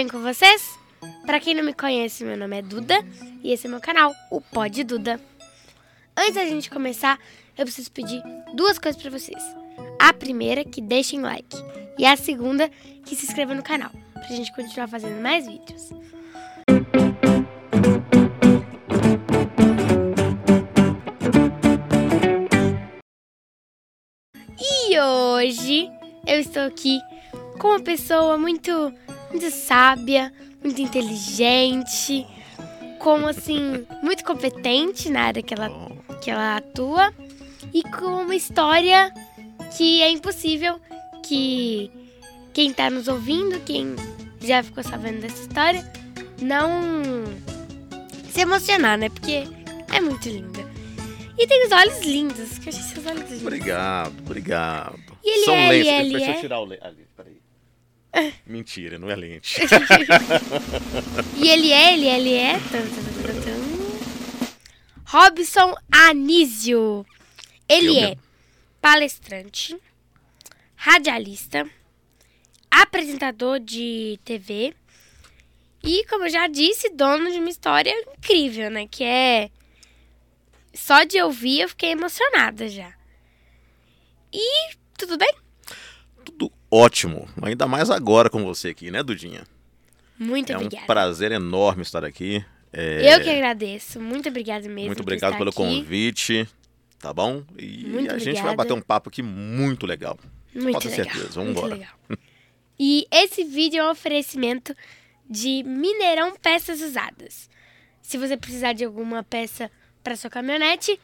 bem com vocês? Pra quem não me conhece, meu nome é Duda e esse é meu canal, o Pod Duda. Antes da gente começar, eu preciso pedir duas coisas pra vocês. A primeira, que deixem like. E a segunda, que se inscrevam no canal, pra gente continuar fazendo mais vídeos. E hoje eu estou aqui com uma pessoa muito, muito sábia, muito inteligente, como assim, muito competente na área que ela, que ela atua e com uma história que é impossível que quem está nos ouvindo, quem já ficou sabendo dessa história, não se emocionar, né? Porque é muito linda. E tem os olhos lindos, que eu achei seus olhos lindos. Obrigado, obrigado. E ele São é, lentes. ele Deixa é. eu tirar o lente. Ali, peraí. Mentira, não é lente. E ele é, ele é, ele é. Tum, tum, tum, tum, tum. Robson Anísio. Ele Eu é mesmo. palestrante, radialista, apresentador de TV e, como eu já disse, dono de uma história incrível, né? Que é. Só de ouvir eu fiquei emocionada já. E tudo bem? Ótimo. Ainda mais agora com você aqui, né, Dudinha? Muito é um obrigada. prazer enorme estar aqui. É, Eu que agradeço. Muito obrigada mesmo. Muito obrigado pelo aqui. convite. Tá bom? E Muito a gente vai bater um papo aqui muito legal. Muito Pode legal. certeza, vamos muito embora. legal. E esse vídeo é um oferecimento de Mineirão Peças Usadas. Se você precisar de alguma peça para sua caminhonete,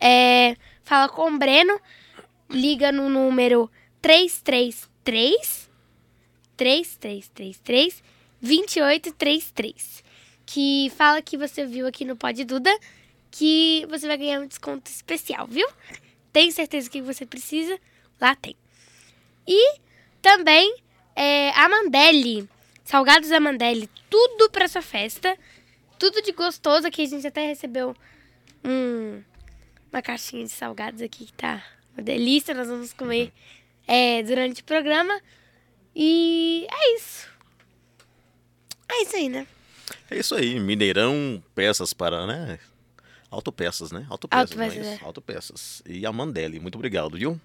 é, fala com o Breno, liga no número 333 3333 2833, que fala que você viu aqui no Pod Duda, que você vai ganhar um desconto especial, viu? Tem certeza que você precisa? Lá tem. E também é, a Mandelli, salgados da tudo para sua festa, tudo de gostoso. Aqui a gente até recebeu um- uma caixinha de salgados aqui que tá uma delícia. Nós vamos comer é, durante o programa. E é isso. É isso aí, né? É isso aí, Mineirão, peças para, né? Autopeças, né? Autopeças, Autopeças, é isso? é. Autopeças. E a Mandelli, muito obrigado, viu?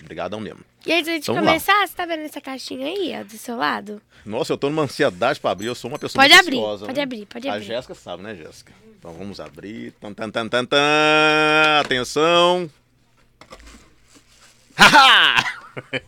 Obrigadão mesmo. E antes de gente Vamos lá. começar, você tá vendo essa caixinha aí, ó, do seu lado? Nossa, eu tô numa ansiedade pra abrir, eu sou uma pessoa Pode abrir, ansiosa, pode né? abrir, pode A abrir. Jéssica sabe, né, Jéssica? Então vamos abrir. Tan, tan, tan, tan, tan. Atenção. Haha!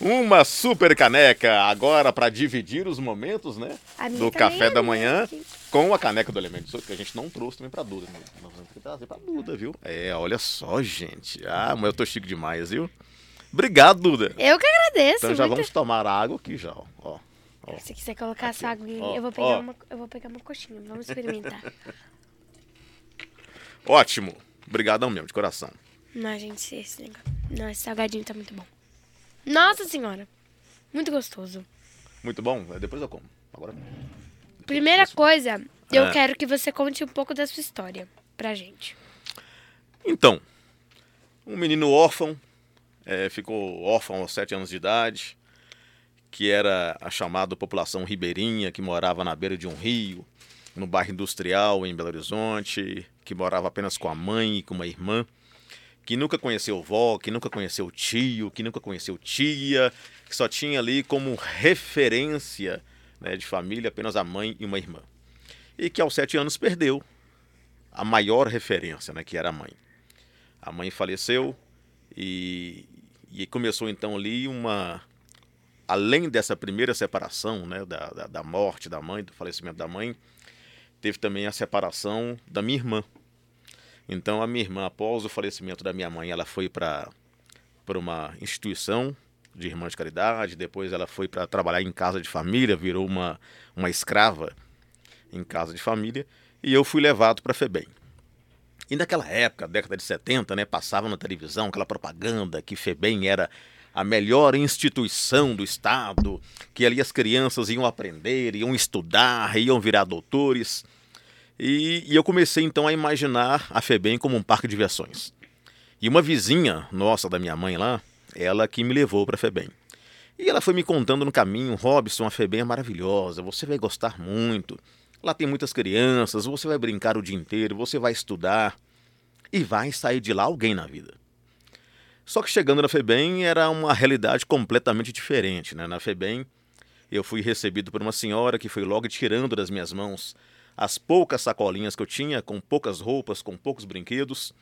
Uma super caneca agora para dividir os momentos, né? Do café da manhã aqui. com a caneca do Elemento 18, que a gente não trouxe também pra Duda. Né? Nós vamos ter que trazer pra Duda, viu? É, olha só, gente. Ah, mas eu tô chique demais, viu? Obrigado, Duda. Eu que agradeço. Então já muito- vamos tomar água aqui já, ó. ó. Se quiser colocar sua água, ó, eu vou pegar ó. uma, eu vou pegar uma coxinha. Vamos experimentar. Ótimo. Obrigadão mesmo, de coração. Não, gente, esse negócio. Não, esse salgadinho tá muito bom. Nossa senhora. Muito gostoso. Muito bom. Depois eu como. Agora. Primeira coisa, eu É. quero que você conte um pouco da sua história pra gente. Então, um menino órfão, eh, ficou órfão aos sete anos de idade, que era a chamada população ribeirinha, que morava na beira de um rio, no bairro industrial em Belo Horizonte, que morava apenas com a mãe e com uma irmã, que nunca conheceu vó, que nunca conheceu tio, que nunca conheceu tia, que só tinha ali como referência né, de família apenas a mãe e uma irmã. E que aos sete anos perdeu a maior referência, né, que era a mãe. A mãe faleceu e, e começou então ali uma. Além dessa primeira separação, né, da, da, da morte da mãe, do falecimento da mãe, teve também a separação da minha irmã. Então a minha irmã, após o falecimento da minha mãe, ela foi para para uma instituição de irmã de caridade, depois ela foi para trabalhar em casa de família, virou uma, uma escrava em casa de família, e eu fui levado para a FEBEM. E naquela época, década de 70, né, passava na televisão aquela propaganda que FEBEM era a melhor instituição do Estado, que ali as crianças iam aprender, iam estudar, iam virar doutores. E, e eu comecei então a imaginar a FEBEM como um parque de diversões. E uma vizinha nossa da minha mãe lá, ela que me levou para a FEBEM. E ela foi me contando no caminho, Robson, a FEBEM é maravilhosa, você vai gostar muito. Lá tem muitas crianças, você vai brincar o dia inteiro, você vai estudar e vai sair de lá alguém na vida. Só que chegando na FEBEM era uma realidade completamente diferente. Né? Na FEBEM eu fui recebido por uma senhora que foi logo tirando das minhas mãos as poucas sacolinhas que eu tinha, com poucas roupas, com poucos brinquedos.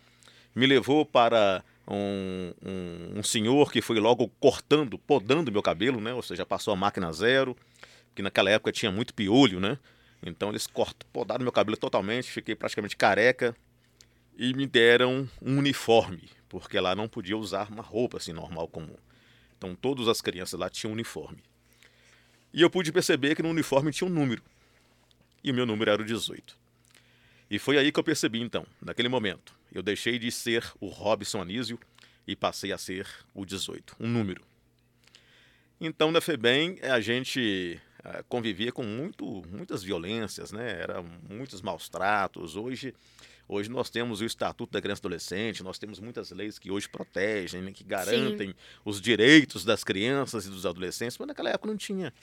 Me levou para um, um, um senhor que foi logo cortando, podando meu cabelo, né? ou seja, passou a máquina zero, que naquela época tinha muito piolho, né? Então eles cortam, podaram meu cabelo totalmente, fiquei praticamente careca e me deram um uniforme porque lá não podia usar uma roupa assim normal comum. Então todas as crianças lá tinham uniforme. E eu pude perceber que no uniforme tinha um número. E o meu número era o 18. E foi aí que eu percebi então, naquele momento, eu deixei de ser o Robson Anísio e passei a ser o 18, um número. Então na FEBEM a gente eh, convivia com muito, muitas violências, né? Era muitos maus tratos. Hoje Hoje nós temos o Estatuto da Criança e Adolescente, nós temos muitas leis que hoje protegem, né, que garantem Sim. os direitos das crianças e dos adolescentes, mas naquela época não tinha.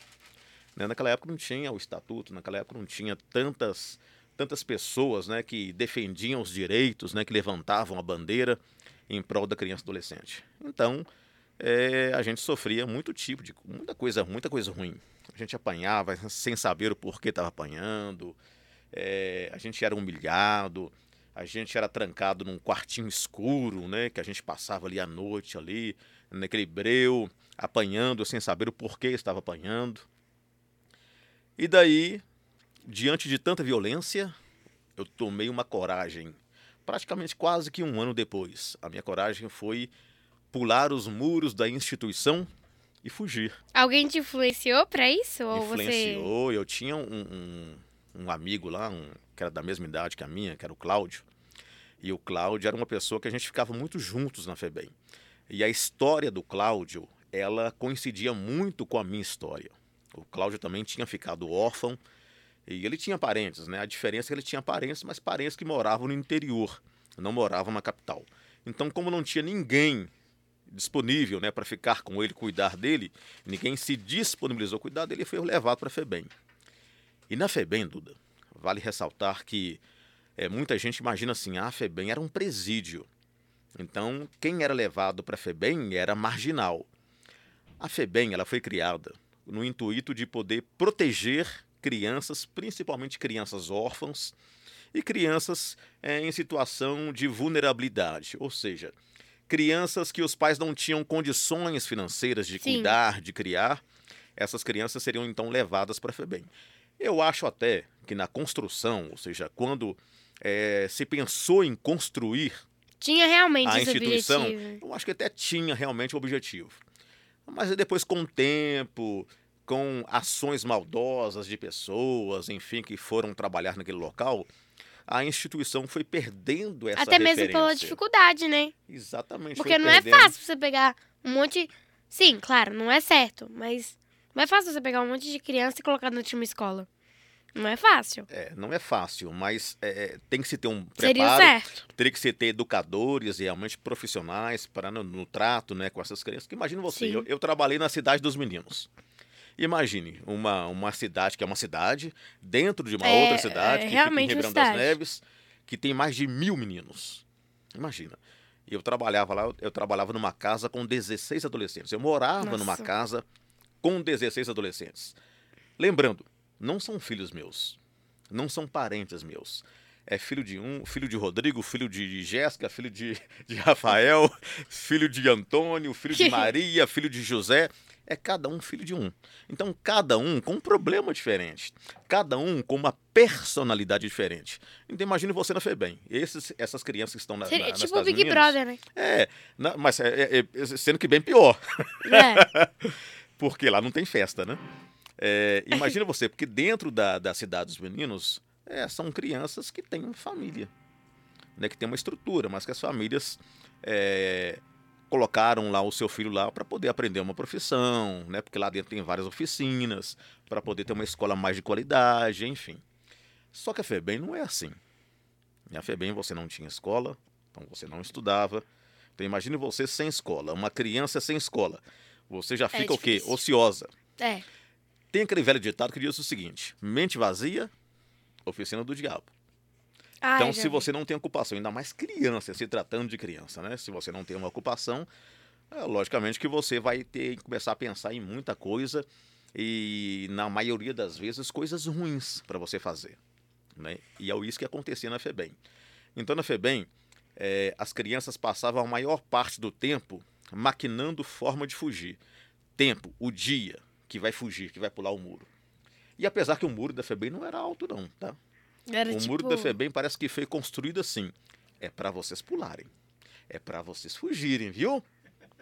Né? Naquela época não tinha o Estatuto, naquela época não tinha tantas, tantas pessoas né, que defendiam os direitos, né, que levantavam a bandeira em prol da criança e adolescente. Então, é, a gente sofria muito tipo de muita coisa, muita coisa ruim. A gente apanhava sem saber o porquê estava apanhando. É, a gente era humilhado, a gente era trancado num quartinho escuro, né? Que a gente passava ali à noite, ali, naquele breu, apanhando sem saber o porquê estava apanhando. E daí, diante de tanta violência, eu tomei uma coragem. Praticamente quase que um ano depois, a minha coragem foi pular os muros da instituição e fugir. Alguém te influenciou para isso? Ou influenciou. Você... Eu tinha um, um, um amigo lá, um, que era da mesma idade que a minha, que era o Cláudio. E o Cláudio era uma pessoa que a gente ficava muito juntos na FEBEM. E a história do Cláudio, ela coincidia muito com a minha história. O Cláudio também tinha ficado órfão e ele tinha parentes, né? A diferença é que ele tinha parentes, mas parentes que moravam no interior, não moravam na capital. Então, como não tinha ninguém disponível, né, para ficar com ele, cuidar dele, ninguém se disponibilizou a cuidar dele, ele foi levado para a FEBEM. E na FEBEM, Duda, vale ressaltar que é, muita gente imagina assim, ah, a FEBEM era um presídio. Então, quem era levado para a FEBEM era marginal. A FEBEM ela foi criada no intuito de poder proteger crianças, principalmente crianças órfãs e crianças é, em situação de vulnerabilidade, ou seja, crianças que os pais não tinham condições financeiras de Sim. cuidar, de criar, essas crianças seriam então levadas para a FEBEM. Eu acho até que na construção, ou seja, quando é, se pensou em construir tinha realmente a instituição, eu acho que até tinha realmente o objetivo. Mas depois, com o tempo, com ações maldosas de pessoas, enfim, que foram trabalhar naquele local, a instituição foi perdendo essa Até mesmo pela dificuldade, né? Exatamente. Porque não é perdendo. é fácil você pegar um monte. Sim, claro, não é certo, mas não é fácil você pegar um monte de criança e colocar na última escola. Não é fácil. É, não é fácil, mas é, é tem que se ter um preparo. Seria certo. Teria que se ter educadores e realmente profissionais para no, no, trato né, com essas crianças. Porque imagina você, eu, eu, trabalhei na cidade dos meninos. Imagine uma, uma cidade que é uma cidade, dentro de uma é, outra cidade, é, que fica em Ribeirão das Neves, que tem mais de mil meninos. Imagina. Eu trabalhava lá, eu trabalhava numa casa com 16 adolescentes. Eu morava Nossa. numa casa com 16 adolescentes. Lembrando, não são filhos meus, não são parentes meus. É filho de um, filho de Rodrigo, filho de Jéssica, filho de, de Rafael, filho de Antônio, filho de Maria, filho de José. É cada um filho de um. Então, cada um com um problema diferente. Cada um com uma personalidade diferente. Então, imagine você na FEBEM. Esses, essas crianças que estão na, Seria, na, tipo o Big meninos, Brother, né? É, na, mas é, é, é, sendo que bem pior. É. Porque lá não tem festa, né? É, imagina você, porque dentro da, da cidade dos meninos é, são crianças que têm família, né, que tem uma estrutura, mas que as famílias é, colocaram lá o seu filho lá para poder aprender uma profissão, né, porque lá dentro tem várias oficinas, para poder ter uma escola mais de qualidade, enfim. Só que a FEBEM não é assim. A FEBEM você não tinha escola, então você não estudava. Então imagine você sem escola, uma criança sem escola. Você já fica o quê? Ociosa. É. Tem aquele velho ditado que diz o seguinte: mente vazia, oficina do diabo. Ah, Então, se você não tem ocupação, ainda mais criança, se tratando de criança, né? Se você não tem uma ocupação, é, logicamente que você vai ter que começar a pensar em muita coisa e, na maioria das vezes, coisas ruins para você fazer. Né? E é isso que acontecia na FEBEM. Então, na FEBEM, eh, as crianças passavam a maior parte do tempo maquinando forma de fugir. Tempo, o dia que vai fugir, que vai pular o muro. E apesar que o muro da FEBEM não era alto, não, tá? Era o tipo... muro da FEBEM parece que foi construído assim. É para vocês pularem. É para vocês fugirem, viu?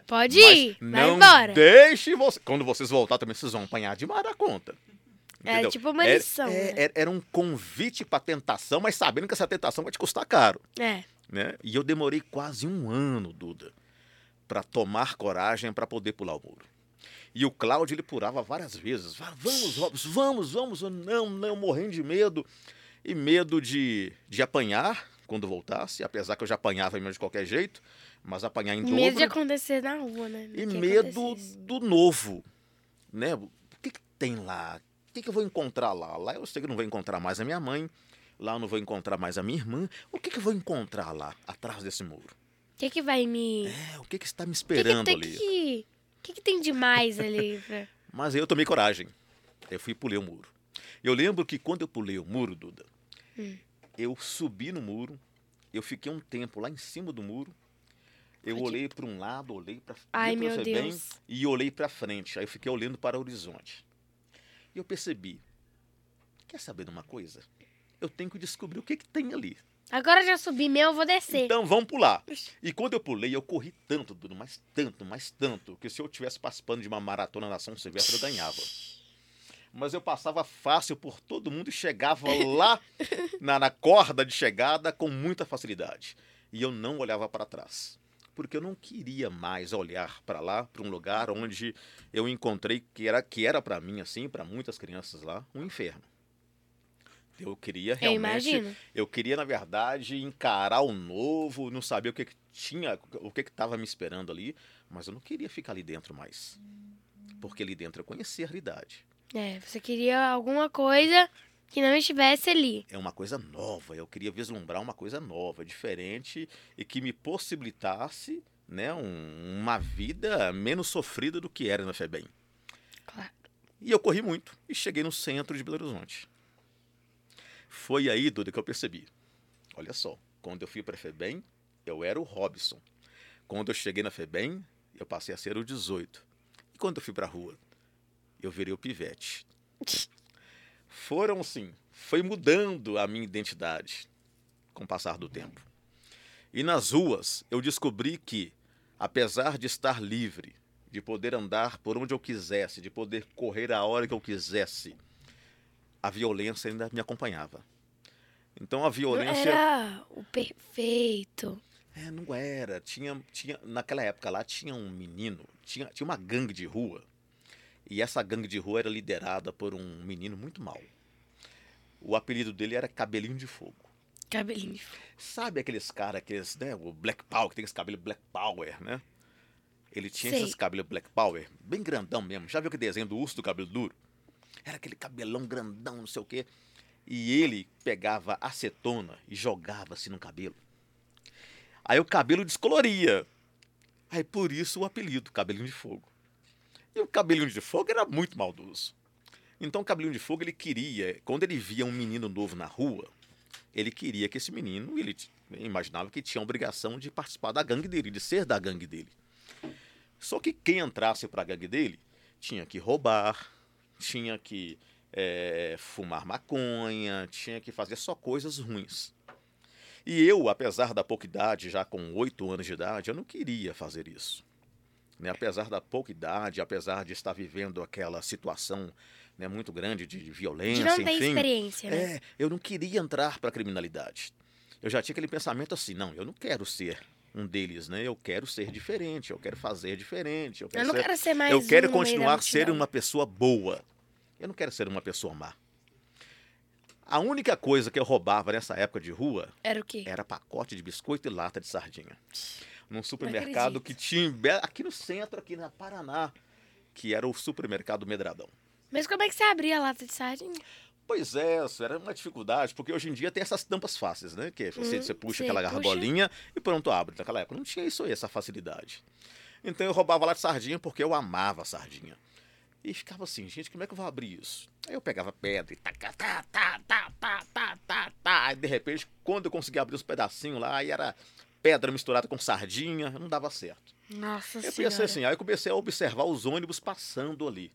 Pode Mas ir, vai não embora. deixe você. Quando vocês voltar também, vocês vão apanhar demais da conta. Era Entendeu? tipo uma Era- lição, é- né? era, era um convite para tentação, mas sabendo que essa tentação vai te custar caro. É. Né? E eu demorei quase um ano, Duda, para tomar coragem para poder pular o muro. E o Cláudio, ele pulava várias vezes. Vamos, Robson, vamos, vamos. Não, não, morrendo de medo. E medo de, de apanhar quando voltasse, apesar que eu já apanhava mesmo de qualquer jeito, mas apanhar em dobro. Medo de acontecer na rua, né? E Que medo do novo, né? O que, que tem lá? O que, que eu vou encontrar lá? Lá eu sei que não vou encontrar mais a minha mãe, lá eu não vou encontrar mais a minha irmã. O que, que eu vou encontrar lá, atrás desse muro? O que que vai me... É, o que, que está me O que que esperando tem ali? O que que tem demais ali? pra- Mas aí eu tomei coragem. Eu fui e pulei o muro. Eu lembro que quando eu pulei o muro, Duda, Hum. eu subi no muro, eu fiquei um tempo lá em cima do muro. Eu olhei para um lado, olhei para Ai, meu bem e olhei para frente. Aí eu fiquei olhando para o horizonte. E eu percebi, quer saber de uma coisa? Eu tenho que descobrir o que, que tem ali. Agora já subi meu, eu vou descer. Então vamos pular. E quando eu pulei, eu corri tanto, Duda, mas tanto, mas tanto, que se eu tivesse participando de uma maratona na São Silvestre, eu ganhava. Mas eu passava fácil por todo mundo e chegava lá na, na corda de chegada com muita facilidade. E eu não olhava para trás. Porque eu não queria mais olhar para lá, para um lugar onde eu encontrei que era que era para mim assim, para muitas crianças lá, um inferno. Eu queria eu realmente imagino. eu queria, na verdade, encarar o novo, não sabia o que, que tinha, o que estava me esperando ali, mas eu não queria ficar ali dentro mais. Porque ali dentro eu conhecia a realidade. É, você queria alguma coisa que não estivesse ali. É uma coisa nova, eu queria vislumbrar uma coisa nova, diferente e que me possibilitasse né, um- uma vida menos sofrida do que era na FEBEM. Claro. E eu corri muito e cheguei no centro de Belo Horizonte. Foi aí, Duda, que eu percebi. Olha só, quando eu fui para a FEBEM, eu era o Robson. Quando eu cheguei na FEBEM, eu passei a ser o 18. E quando eu fui para a rua, eu virei o pivete. Foram, sim, foi mudando a minha identidade com o passar do tempo. E nas ruas, eu descobri que, apesar de estar livre, de poder andar por onde eu quisesse, de poder correr a hora que eu quisesse, a violência ainda me acompanhava. Então a Não violência. era o perfeito. É, não era. Tinha, tinha, naquela época lá tinha um menino, tinha, tinha uma gangue de rua. E essa gangue de rua era liderada por um menino muito mau. O apelido dele era Cabelinho de Fogo. Cabelinho. de Sabe aqueles caras, aqueles, né? O Black Power, que tem esse cabelo Black Power, né? Ele tinha Sei. esses cabelos Black Power, bem grandão mesmo. Já viu aquele desenho do urso do cabelo duro? Era aquele cabelão grandão, não sei o quê. E ele pegava acetona e jogava-se no cabelo. Aí o cabelo descoloria. Aí por isso o apelido, cabelinho de fogo. E o cabelinho de fogo era muito maldoso. Então o cabelinho de fogo ele queria, quando ele via um menino novo na rua, ele queria que esse menino, ele t- imaginava que tinha a obrigação de participar da gangue dele, de ser da gangue dele. Só que quem entrasse para a gangue dele tinha que roubar, tinha que eh, fumar maconha, tinha que fazer só coisas ruins. E eu, apesar da pouca idade, já com oito anos de idade, eu não queria fazer isso. Né? Apesar da pouca idade, apesar de estar vivendo aquela situação né, muito grande de De violência, não ter enfim. experiência, né? É, eu não queria entrar para a criminalidade. Eu já tinha aquele pensamento assim, não, eu não quero ser um deles, né? Eu quero ser diferente, eu quero fazer diferente, eu quero Eu não ser, quero ser mais eu um quero continuar ser uma pessoa boa. Eu não quero ser uma pessoa má. A única coisa que eu roubava nessa época de rua Era o quê? era pacote de biscoito e lata de sardinha. Num supermercado que tinha aqui no centro, aqui na Paraná. que era o supermercado Medradão. Mas como é que você abria a lata de sardinha? Pois é, isso era uma dificuldade, porque hoje em dia tem essas tampas fáceis, né? Que você, Uhum, você puxa você aquela garra puxa. bolinha e pronto, abre. Naquela época não tinha isso aí, essa facilidade. Então eu roubava lá de sardinha porque eu amava sardinha. E ficava assim, gente, como é que eu vou abrir isso? Aí eu pegava pedra e taca, tá, tá, tá, tá, tá, tá, tá. Aí de repente, quando eu conseguia abrir os pedacinhos lá, aí era pedra misturada com sardinha, não dava certo. Nossa Eu senhora. pensei assim, aí eu comecei a observar os ônibus passando ali,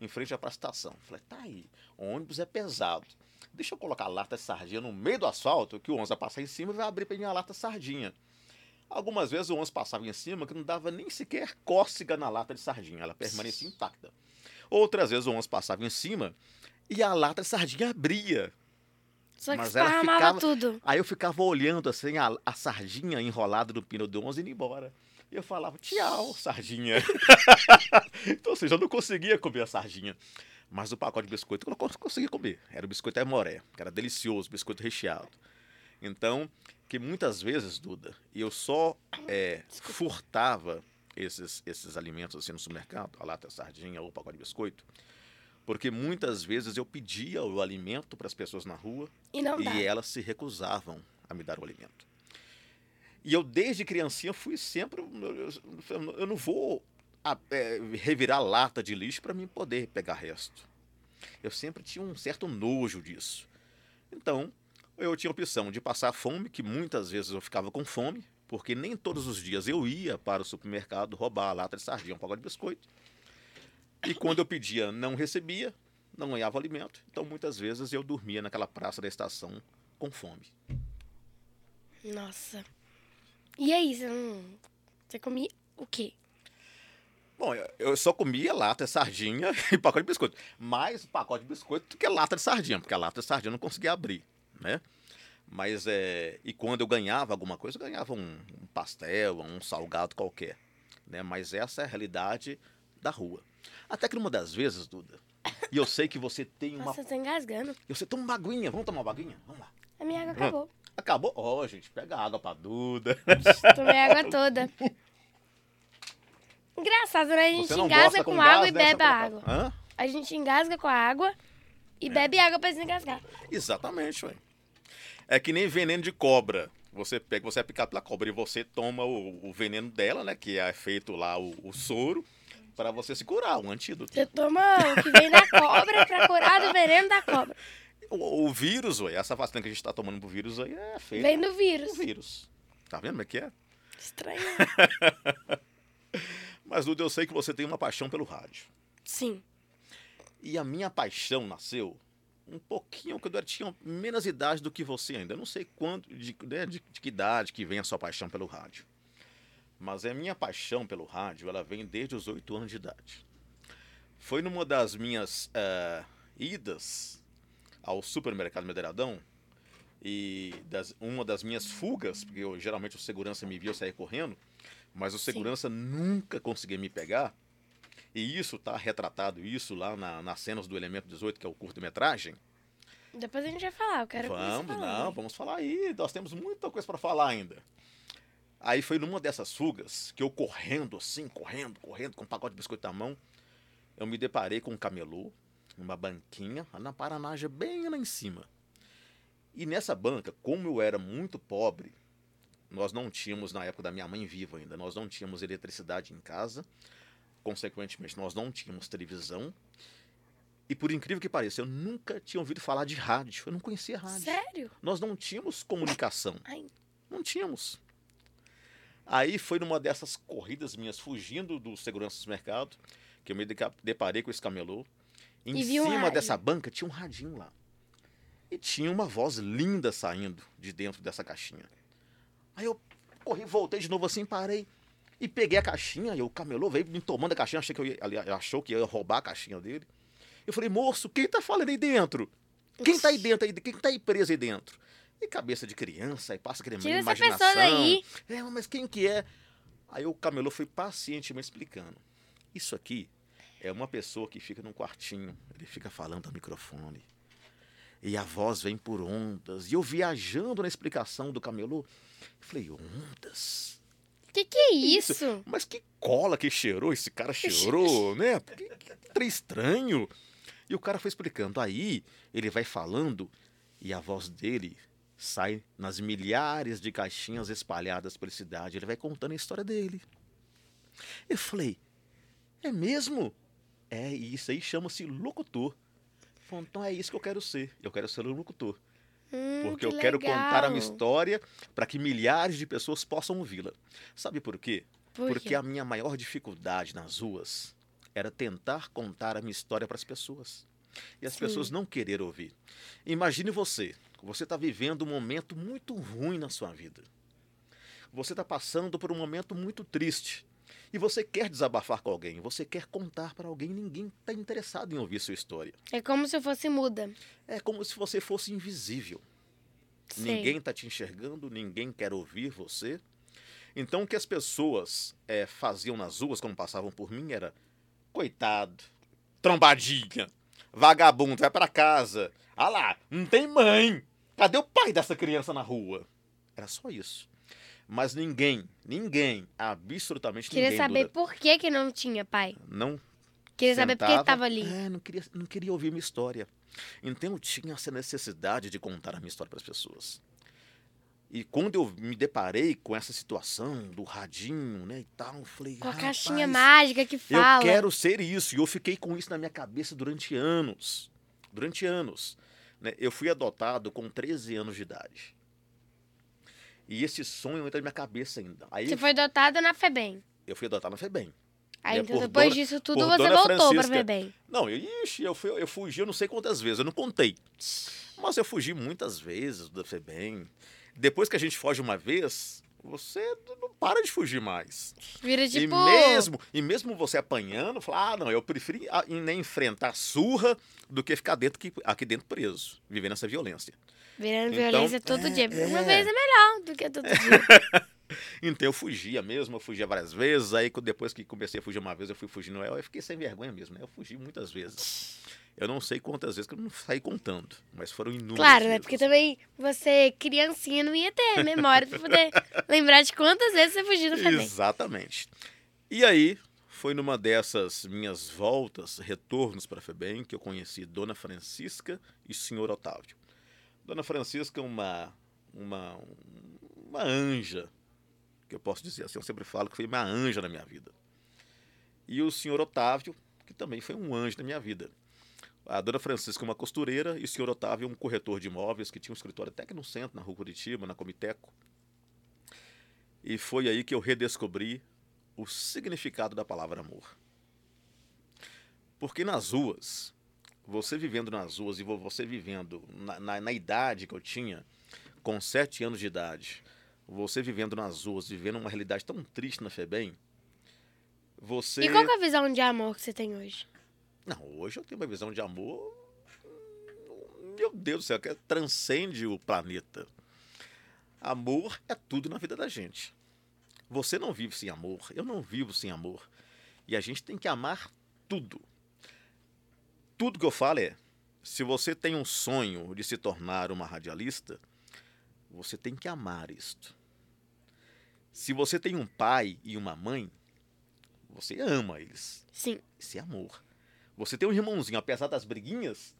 em frente à estação. Falei, tá aí, ônibus é pesado. Deixa eu colocar a lata de sardinha no meio do asfalto, que o ônibus vai passar em cima e vai abrir pra minha lata de sardinha. Algumas vezes o ônibus passava em cima que não dava nem sequer cócega na lata de sardinha, ela permanecia intacta. Outras vezes o ônibus passava em cima e a lata de sardinha abria. Só que Mas ela ficava- tudo. Aí eu ficava olhando assim a, a sardinha enrolada no pneu do ônibus indo embora. E eu falava, tchau, sardinha. então, ou seja, eu não conseguia comer a sardinha. Mas o pacote de biscoito eu cons- conseguia comer. Era o biscoito Aimoré, que era delicioso, biscoito recheado. Então, que muitas vezes, Duda, eu só é, furtava esses, esses alimentos assim no supermercado, a lata de sardinha ou o pacote de biscoito, porque muitas vezes eu pedia o alimento para as pessoas na rua E e elas se recusavam a me dar o alimento. E eu, desde criancinha, fui sempre. Eu, eu não vou a- é, revirar lata de lixo para mim poder pegar resto. Eu sempre tinha um certo nojo disso. Então, eu tinha a opção de passar fome, que muitas vezes eu ficava com fome, porque nem todos os dias eu ia para o supermercado roubar a lata de sardinha, um pacote de biscoito. E quando eu pedia, não recebia, não ganhava alimento. Então, muitas vezes eu dormia naquela praça da estação com fome. Nossa. E aí, você não... Você comia o quê? Bom, eu- só comia lata de sardinha e pacote de biscoito. Mais pacote de biscoito do que lata de sardinha, porque a lata de sardinha eu não conseguia abrir, né? Mas é. E quando eu ganhava alguma coisa, eu ganhava um, um pastel, um salgado qualquer. Né? Mas essa é a realidade da rua. Até que numa das vezes, Duda, e eu sei que você tem uma. Nossa, eu tô engasgando. e Você toma uma aguinha, vamos tomar uma aguinha? Vamos lá. A minha água Hum. acabou. Acabou? Ó, gente, pega água pra Duda. Tomei a água toda. Engraçado, né? A gente Você engasga com, com água e bebe a água. Hã? A gente engasga com a água e bebe água pra desengasgar. Exatamente, ué. É que nem veneno de cobra. Você pega, você é picado pela cobra e você toma o, o veneno dela, né? Que é feito lá o, o soro, para você se curar, um antídoto. Você toma o que vem da cobra pra curar do veneno da cobra. O, o vírus, ué, essa vacina que a gente tá tomando pro vírus aí é feita Vem do vírus. com vírus. Tá vendo como é que é? Estranho. Mas, Duda, eu sei que você tem uma paixão pelo rádio. Sim. E a minha paixão nasceu um pouquinho quando eu tinha menos idade do que você ainda. Eu não sei quando, de, né, de- de que idade que vem a sua paixão pelo rádio. Mas a minha paixão pelo rádio, ela vem desde os oito anos de idade. Foi numa das minhas eh, idas ao supermercado Medeiradão e das- uma das minhas fugas, porque eu, geralmente o segurança me via sair correndo, mas o segurança nunca conseguia me pegar. E isso está retratado, isso lá na- nas cenas do Elemento 18, que é o curto-metragem. Depois a gente vai falar, eu quero Vamos, não, vamos falar aí. Nós temos muita coisa para falar ainda. Aí foi numa dessas fugas que eu correndo assim, correndo, correndo, com um pacote de biscoito na mão, eu me deparei com um camelô, uma banquinha, na Paranaja, bem lá em cima. E nessa banca, como eu era muito pobre, nós não tínhamos, na época da minha mãe viva ainda, nós não tínhamos eletricidade em casa, consequentemente, nós não tínhamos televisão. E por incrível que pareça, eu nunca tinha ouvido falar de rádio, eu não conhecia rádio. Sério? Nós não tínhamos comunicação. Ai, Não tínhamos. Aí foi numa dessas corridas minhas, fugindo do segurança do mercado, que eu me deparei com esse camelô. Em um cima rádio. dessa banca tinha um radinho lá. E tinha uma voz linda saindo de dentro dessa caixinha. Aí eu corri, voltei de novo assim, parei. E peguei a caixinha, e o camelô veio me tomando a caixinha, achei que eu ia, ali, achou que ia roubar a caixinha dele. Eu falei, moço, quem tá falando aí dentro? Quem tá aí dentro aí? Quem tá aí preso aí dentro? E cabeça de criança, aí passa aquele tira essa imaginação. pessoa daí. É, mas quem que é? Aí o camelô foi paciente me explicando. Isso aqui é uma pessoa que fica num quartinho, ele fica falando ao microfone. E a voz vem por ondas. E eu viajando na explicação do camelô, falei, ondas? Que que é isso? Mas que cola que cheirou, esse cara cheirou, né? Que, que estranho. E o cara foi explicando. Aí ele vai falando e a voz dele sai nas milhares de caixinhas espalhadas pela cidade. Ele vai contando a história dele. Eu falei, é mesmo? É, isso aí chama-se locutor. Falei, então é isso que eu quero ser. Eu quero ser locutor. Hum, Porque que eu quero contar a minha legal. história para que milhares de pessoas possam ouvi-la. Sabe por quê? Por Porque a minha maior dificuldade nas ruas era tentar contar a minha história para as pessoas. E as Sim. pessoas não querer ouvir. Imagine você, você está vivendo um momento muito ruim na sua vida. Você está passando por um momento muito triste. E você quer desabafar com alguém, você quer contar para alguém, ninguém está interessado em ouvir sua história. É como se fosse muda. É como se você fosse invisível. Sei. Ninguém está te enxergando, ninguém quer ouvir você. Então, o que as pessoas eh, faziam nas ruas quando passavam por mim era: coitado, trombadinha, vagabundo, vai para casa. Ah lá, não tem mãe. Cadê o pai dessa criança na rua? Era só isso. Mas ninguém, ninguém, absolutamente Queria ninguém, saber Duda, por que que não tinha pai. não Queria saber por que sentava- tava ali. É, não queria, não queria ouvir minha história. Então eu tinha essa necessidade de contar a minha história para as pessoas. E quando eu me deparei com essa situação do radinho, né, e tal, eu falei, Com a "Rapaz, caixinha mágica que eu fala. quero ser isso. E eu fiquei com isso na minha cabeça durante anos. Durante anos. né? Eu fui adotado com 13 anos de idade. E esse sonho entra na minha cabeça ainda. Aí Você eu, foi adotada na FEBEM. eu fui adotado na FEBEM. Aí É, então depois dona- disso tudo você Dona voltou pra Francisca. FEBEM. Não, eu, ixi, eu, fui, eu fugi eu não sei quantas vezes, eu não contei. Mas eu fugi muitas vezes da FEBEM. Depois que a gente foge uma vez, você não para de fugir mais. Vira tipo. E mesmo, e mesmo você apanhando, fala, ah, não, eu prefiro nem enfrentar surra do que ficar dentro, aqui- aqui dentro preso, vivendo essa violência. Virando Então, violência todo é, dia. Uma é. vez é melhor do que todo dia. Então eu fugia mesmo, eu fugia várias vezes, aí depois que comecei a fugir uma vez, eu fui fugindo, eu fiquei sem vergonha mesmo, né? Eu fugi muitas vezes. Eu não sei quantas vezes que eu não saí contando, mas foram inúmeras Claro, né? vezes. Porque também você, criancinha, não ia ter memória pra poder lembrar de quantas vezes você fugiu da FEBEM. Exatamente. E aí, foi numa dessas minhas voltas, retornos para a FEBEM, que eu conheci Dona Francisca e Senhor Otávio. Dona Francisca é uma, uma, uma anja, que eu posso dizer assim, eu sempre falo que foi uma anja na minha vida. E o Senhor Otávio, que também foi um anjo na minha vida. A Dona Francisca uma costureira e o Senhor Otávio um corretor de imóveis que tinha um escritório até aqui no centro, na rua Curitiba, na Comiteco. E foi aí que eu redescobri o significado da palavra amor. Porque nas ruas, você vivendo nas ruas e vo- você vivendo na, na, na idade que eu tinha, com sete anos de idade, você vivendo nas ruas, vivendo uma realidade tão triste na FEBEM, você. E qual que é a visão de amor que você tem hoje? Não, hoje eu tenho uma visão de amor. Meu Deus do céu, que transcende o planeta. Amor é tudo na vida da gente. Você não vive sem amor, eu não vivo sem amor. E a gente tem que amar tudo. Tudo que eu falo é: se você tem um sonho de se tornar uma radialista, você tem que amar isto. Se você tem um pai e uma mãe, você ama eles. Sim. Isso é amor. Você tem um irmãozinho, apesar das briguinhas,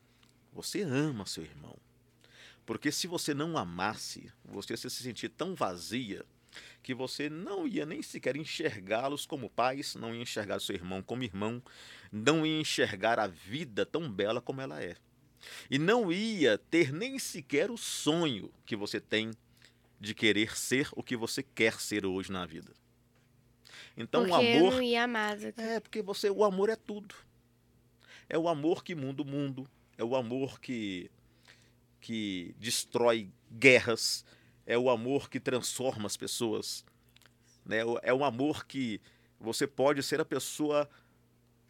você ama seu irmão. Porque se você não amasse, você ia se sentir tão vazia que você não ia nem sequer enxergá-los como pais, não ia enxergar seu irmão como irmão, não ia enxergar a vida tão bela como ela é. E não ia ter nem sequer o sonho que você tem de querer ser o que você quer ser hoje na vida. Então porque o amor eu não ia amar. É, porque você, o amor é tudo. É o amor que muda o mundo, é o amor que que destrói guerras, é o amor que transforma as pessoas, né? É o amor que você pode ser a pessoa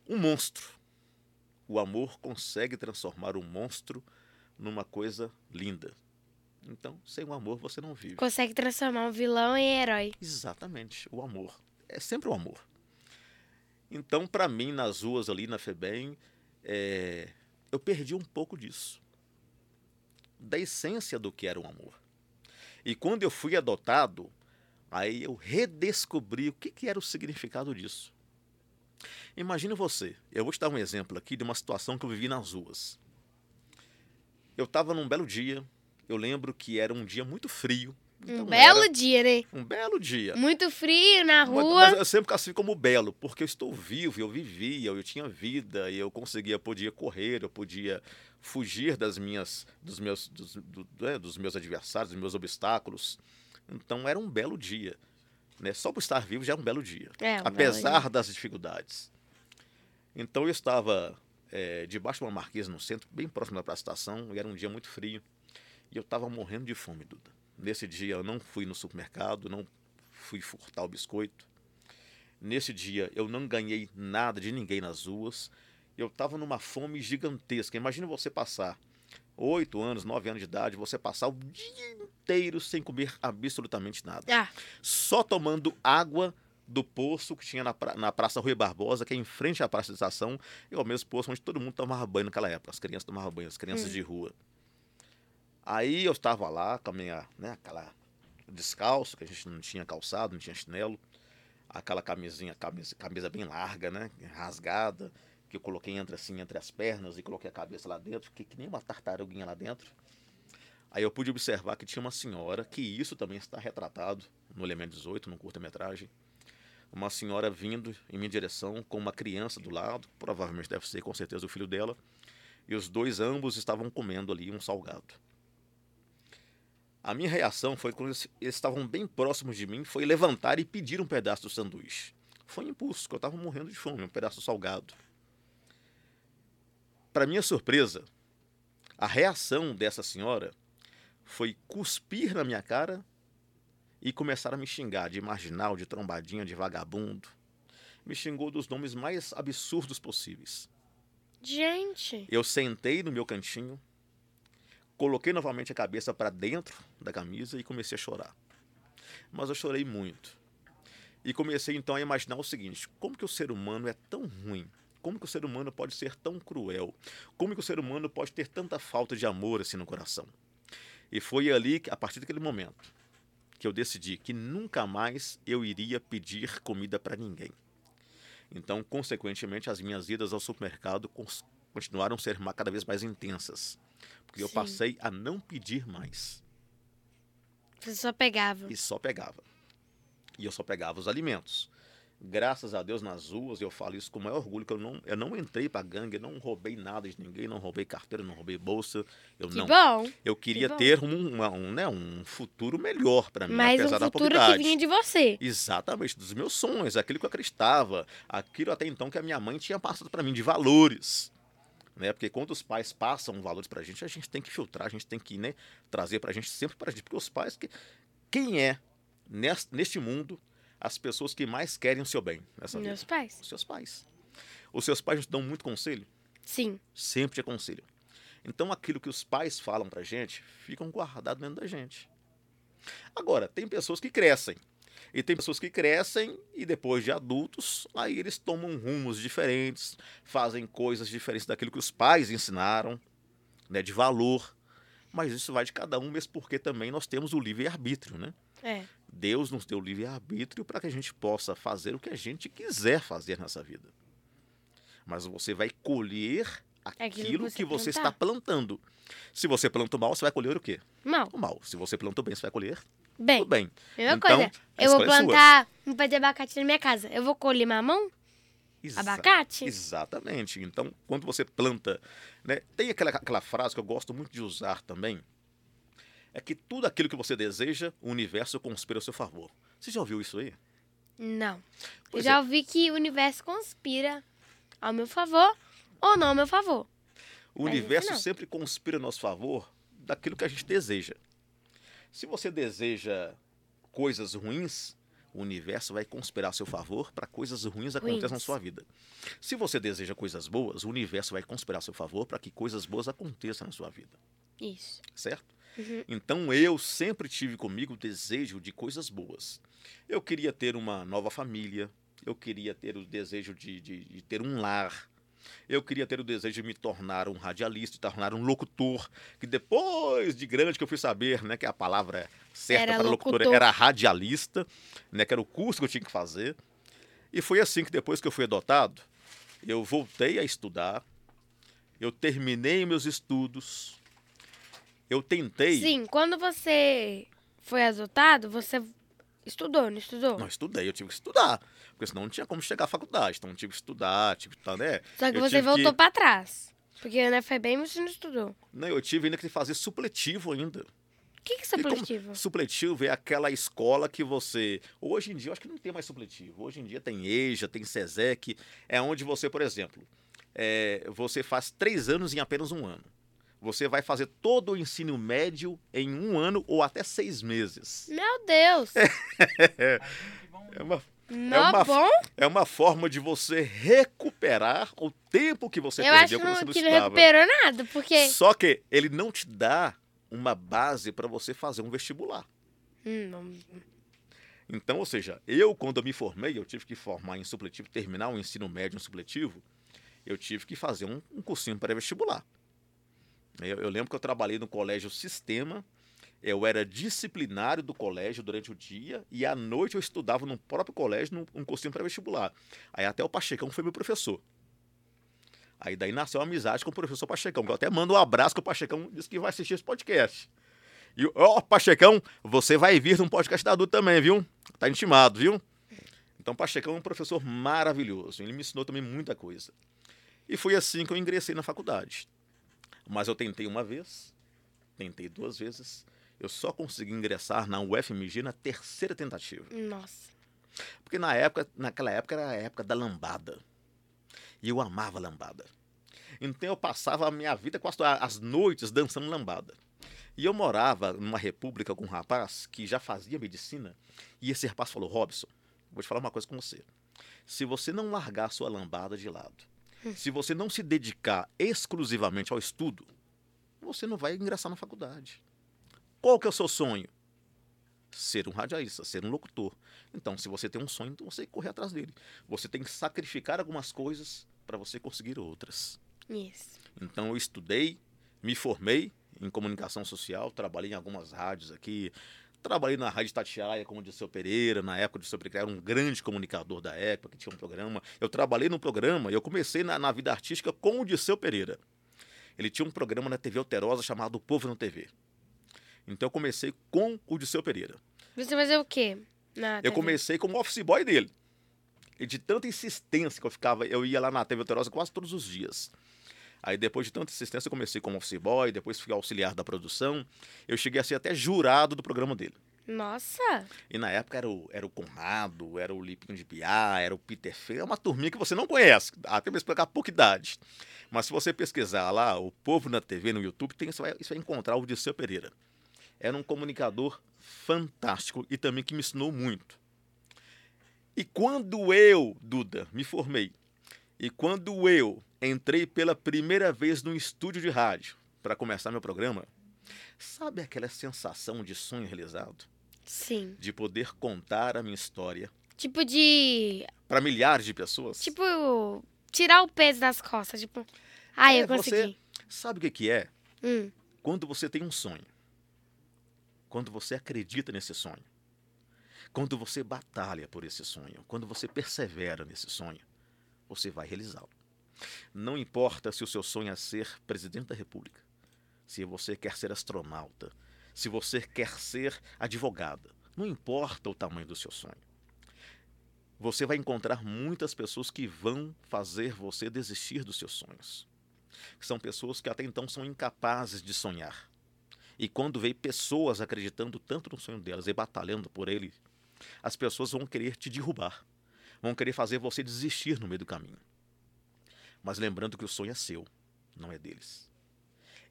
um monstro. O amor consegue transformar um monstro numa coisa linda. Então, sem o amor você não vive. Consegue transformar um vilão em herói. Exatamente, o amor. É sempre o amor. Então, para mim, nas ruas ali na FEBEM, é, eu perdi um pouco disso. Da essência do que era o amor. E quando eu fui adotado, Aí eu redescobri o que, que era o significado disso. Imagine você, eu vou te dar um exemplo aqui de uma situação que eu vivi nas ruas. Eu estava num belo dia, eu lembro que era um dia muito frio. Um então belo era dia, né? Um belo dia. Muito frio na rua. Mas eu sempre classifico como belo, porque eu estou vivo, eu vivia, eu tinha vida, e eu conseguia, podia correr, eu podia fugir das minhas, dos meus, dos, do- é, dos meus adversários, dos meus obstáculos. Então era um belo dia. Né? Só por estar vivo já é um belo dia. É, um belo apesar das dificuldades. Então eu estava é, debaixo de uma marquesa no centro, bem próximo da praça estação, e era um dia muito frio. E eu estava morrendo de fome, Duda. Nesse dia eu não fui no supermercado, não fui furtar o biscoito. Nesse dia eu não ganhei nada de ninguém nas ruas. Eu estava numa fome gigantesca. Imagina você passar oito anos, nove anos de idade, você passar o dia inteiro sem comer absolutamente nada Ah, só tomando água do poço que tinha na, pra- na Praça Rui Barbosa, que é em frente à Praça da Estação, e é o mesmo poço onde todo mundo tomava banho naquela época, as crianças tomavam banho, as crianças Hum. de rua. Aí eu estava lá com a minha, né, aquela descalço, que a gente não tinha calçado, não tinha chinelo, aquela camisinha, camisa, camisa bem larga, né, rasgada, que eu coloquei entre assim, entre as pernas e coloquei a cabeça lá dentro, fiquei que nem uma tartaruguinha lá dentro. Aí eu pude observar que tinha uma senhora, que isso também está retratado no Elemento 18, no curta-metragem. Uma senhora vindo em minha direção com uma criança do lado, provavelmente deve ser com certeza o filho dela, e os dois ambos estavam comendo ali um salgado. A minha reação foi quando eles eles estavam bem próximos de mim, foi levantar e pedir um pedaço do sanduíche. Foi um impulso, porque eu estava morrendo de fome, um pedaço do salgado. Para minha surpresa, a reação dessa senhora foi cuspir na minha cara e começar a me xingar de marginal, de trombadinha, de vagabundo. Me xingou dos nomes mais absurdos possíveis. gente. Eu sentei no meu cantinho, coloquei novamente a cabeça para dentro da camisa e comecei a chorar. Mas eu chorei muito. E comecei então a imaginar o seguinte: como que o ser humano é tão ruim? Como que o ser humano pode ser tão cruel? Como que o ser humano pode ter tanta falta de amor assim no coração? E foi ali, a partir daquele momento, que eu decidi que nunca mais eu iria pedir comida para ninguém. Então, consequentemente, as minhas idas ao supermercado continuaram a ser cada vez mais intensas. Porque eu Sim. passei a não pedir mais. Você só pegava. E só pegava. E eu só pegava os alimentos. Graças a Deus, nas ruas, eu falo isso com o maior orgulho, que eu não, eu não entrei pra gangue, não roubei nada de ninguém, não roubei carteira, não roubei bolsa. Eu Que não. bom. Eu queria bom. ter um, um, né, um futuro melhor para mim, Mas um apesar da futuro que vinha de você. Exatamente, dos meus sonhos, aquilo que eu acreditava, aquilo até então que a minha mãe tinha passado para mim de valores. Né? Porque quando os pais passam valores pra gente, a gente tem que filtrar, a gente tem que né, trazer pra gente sempre pra gente. Porque os pais, que, quem é nes- neste mundo as pessoas que mais querem o seu bem nessa Meus vida? pais. Os seus pais. Os seus pais nos dão muito conselho? Sim. Sempre te aconselham. Então aquilo que os pais falam pra gente, ficam guardado dentro da gente. Agora, tem pessoas que crescem. E tem pessoas que crescem e depois de adultos, aí eles tomam rumos diferentes, fazem coisas diferentes daquilo que os pais ensinaram, né, de valor. Mas isso vai de cada um, mesmo porque também nós temos o livre-arbítrio, né? É. Deus nos deu livre-arbítrio para que a gente possa fazer o que a gente quiser fazer nessa vida. Mas você vai colher aquilo, que que você plantar. está plantando. Se você planta mal, você vai colher o quê? Mal. O mal. Se você planta o bem, você vai colher Bem, o bem. mesma Então, coisa. Eu vou é plantar um pé de abacate na minha casa. Eu vou colher mamão? Exa- Abacate? Exatamente. Então, quando você planta, né, tem aquela, aquela frase que eu gosto muito de usar também, é que tudo aquilo que você deseja, o universo conspira a seu favor. Você já ouviu isso aí? Não. Eu Pois já é. ouvi que o universo conspira ao meu favor ou não ao meu favor. O Mas universo sempre conspira a nosso favor daquilo que a gente deseja. Se você deseja coisas ruins, o universo vai conspirar a seu favor para coisas ruins aconteçam na sua vida. Se você deseja coisas boas, o universo vai conspirar a seu favor para que coisas boas aconteçam na sua vida, Isso. certo? Uhum. Então eu sempre tive comigo o desejo de coisas boas. Eu queria ter uma nova família, eu queria ter o desejo de, de- de ter um lar, Eu queria ter o desejo de me tornar um radialista, de tornar um locutor, que depois de grande que eu fui saber, né, que a palavra certa Era para locutor, locutor. era radialista, né, que era o curso que eu tinha que fazer. E foi assim que depois que eu fui adotado, eu voltei a estudar, eu terminei meus estudos, eu tentei. Sim, quando você foi adotado, você estudou, não estudou? Não estudei, eu tive que estudar. Porque senão não tinha como chegar à faculdade. Então tive que estudar, tive que estar, né? Só que eu você voltou que- pra trás. Porque na FEBEM você não estudou. O Não, eu tive ainda que fazer supletivo ainda. que, que é E como- supletivo? Supletivo é aquela escola que você. Hoje em dia, eu acho que não tem mais supletivo. Hoje em dia tem EJA, tem SESEC. É onde você, por exemplo, é, você faz três anos em apenas um ano. Você vai fazer todo o ensino médio em um ano ou até seis meses. Meu Deus! É uma, Não uma- bom? é uma forma de você recuperar o tempo que você Eu perdeu quando você não- que não recuperou nada, porque... Só que ele não te dá uma base para você fazer um vestibular. Não- Então, ou seja, eu, quando eu me formei, eu tive que formar em supletivo, terminar o ensino médio em supletivo, eu tive que fazer um, um cursinho pré-vestibular. Eu, eu lembro que eu trabalhei no colégio Sistema, eu era disciplinário do colégio durante o dia e à noite eu estudava no próprio colégio num um cursinho pré-vestibular. Aí até o Pachecão foi meu professor. Aí daí nasceu uma amizade com o professor Pachecão, que eu até mando um abraço que o Pachecão disse que vai assistir esse podcast. E, ó, Pachecão, você vai vir num podcast da adulto também, viu? Tá intimado, viu? Então, Pachecão é um professor maravilhoso. Ele me ensinou também muita coisa. E foi assim que eu ingressei na faculdade. Mas eu tentei uma vez, tentei duas vezes. Eu só consegui ingressar na UFMG na terceira tentativa. Nossa. Porque na época, naquela época era a época da lambada. E eu amava lambada. Então eu passava a minha vida quase as noites dançando lambada. E eu morava numa república com um rapaz que já fazia medicina. E esse rapaz falou: Robson, vou te falar uma coisa com você. Se você não largar a sua lambada de lado, se você não se dedicar exclusivamente ao estudo, você não vai ingressar na faculdade. Qual que é o seu sonho? Ser um radialista, ser um locutor. Então, se você tem um sonho, então você tem que correr atrás dele. Você tem que sacrificar algumas coisas para você conseguir outras. Isso. Então, eu estudei, me formei em comunicação social, trabalhei em algumas rádios aqui. Trabalhei na Rádio Tatiaia com o Dirceu Pereira, na época o Dirceu Pereira era um grande comunicador da época, que tinha um programa. Eu trabalhei no programa e eu comecei na, na vida artística com o Dirceu Pereira. Ele tinha um programa na TV Alterosa chamado O Povo no TV. Então eu comecei com o Dirceu Pereira. Você fazer o quê? Na Eu comecei como office boy dele. E de tanta insistência que eu ficava, eu ia lá na TV Alterosa quase todos os dias. Aí depois de tanta insistência eu comecei como office boy, depois fui auxiliar da produção. Eu cheguei a ser até jurado do programa dele. Nossa! E na época era o, era o Conrado, era o Lipinho de Biá, era o Peter Feio, é uma turminha que você não conhece, até me explicar a pouca idade. Mas se você pesquisar lá, o povo na TV, no YouTube, tem, você, vai, você vai encontrar o Dirceu Pereira. Era um comunicador fantástico e também que me ensinou muito. E quando eu, Duda, me formei, e quando eu entrei pela primeira vez num estúdio de rádio para começar meu programa, sabe aquela sensação de sonho realizado? Sim. de poder contar a minha história Tipo de. para milhares de pessoas. Tipo, tirar o peso das costas. Tipo, ai, É, eu consegui. você- Sabe o que, que é? Hum, Quando você tem um sonho. Quando você acredita nesse sonho. Quando você batalha por esse sonho. Quando você persevera nesse sonho. Você vai realizá-lo. Não importa se o seu sonho é ser presidente da República. Se você quer ser astronauta. Se você quer ser advogada. Não importa o tamanho do seu sonho. Você vai encontrar muitas pessoas que vão fazer você desistir dos seus sonhos. São pessoas que até então são incapazes de sonhar. E quando vê pessoas acreditando tanto no sonho delas e batalhando por ele, as pessoas vão querer te derrubar. Vão querer fazer você desistir no meio do caminho. Mas lembrando que o sonho é seu, não é deles.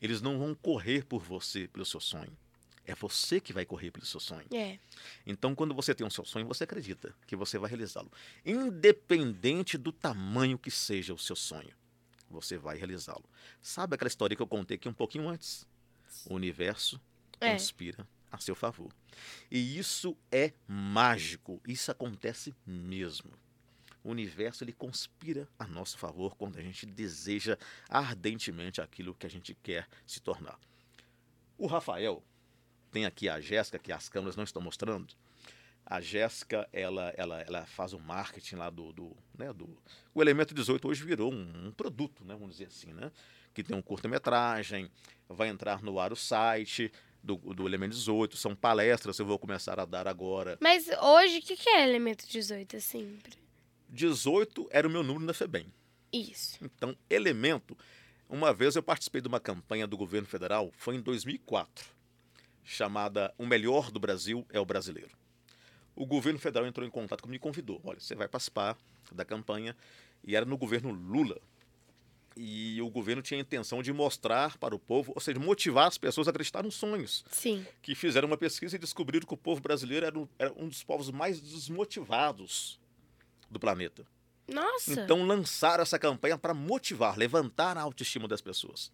Eles não vão correr por você, pelo seu sonho. É você que vai correr pelo seu sonho. é. Então, quando você tem um seu sonho, você acredita que você vai realizá-lo. Independente do tamanho que seja o seu sonho, você vai realizá-lo. Sabe aquela história que eu contei aqui um pouquinho antes? O universo É. conspira a seu favor. E isso é mágico. Isso acontece mesmo. O universo ele conspira a nosso favor quando a gente deseja ardentemente aquilo que a gente quer se tornar. O Rafael, tem aqui a Jéssica, que as câmeras não estão mostrando. A Jéssica, ela, ela, ela faz o marketing lá do, do, né, do... O Elemento 18 hoje virou um, um produto, né, vamos dizer assim, né? Que tem um curta-metragem, vai entrar no ar o site, do, do Elemento 18, são palestras eu vou começar a dar agora. Mas hoje, o que, que é Elemento 18, assim? 18 era o meu número na FEBEM. Isso. Então, Elemento, uma vez eu participei de uma campanha do governo federal, foi em 2004, chamada O Melhor do Brasil é o Brasileiro. O governo federal entrou em contato comigo e me convidou. Olha, você vai participar da campanha. E era no governo Lula. E o governo tinha a intenção de mostrar para o povo, ou seja, motivar as pessoas a acreditar nos sonhos. Sim. Que fizeram uma pesquisa e descobriram que o povo brasileiro era um, era um dos povos mais desmotivados do planeta. Nossa. Então lançaram essa campanha para motivar, levantar a autoestima das pessoas.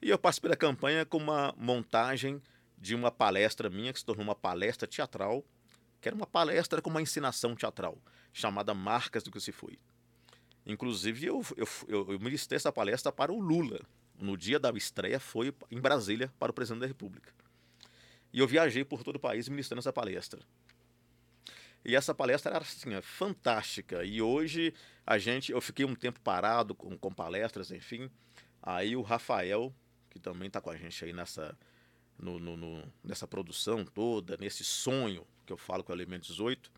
E eu participei da campanha com uma montagem de uma palestra minha, que se tornou uma palestra teatral, que era uma palestra com uma ensinação teatral, chamada Marcas do que se foi. Inclusive, eu, eu, eu, eu ministrei essa palestra para o Lula. No dia da estreia, foi em Brasília para o presidente da República. E eu viajei por todo o país ministrando essa palestra. E essa palestra era assim, fantástica. E hoje a gente, eu fiquei um tempo parado com, com palestras, enfim. Aí o Rafael, que também está com a gente aí nessa, no, no, no, nessa produção toda, nesse sonho que eu falo com o Elemento 18,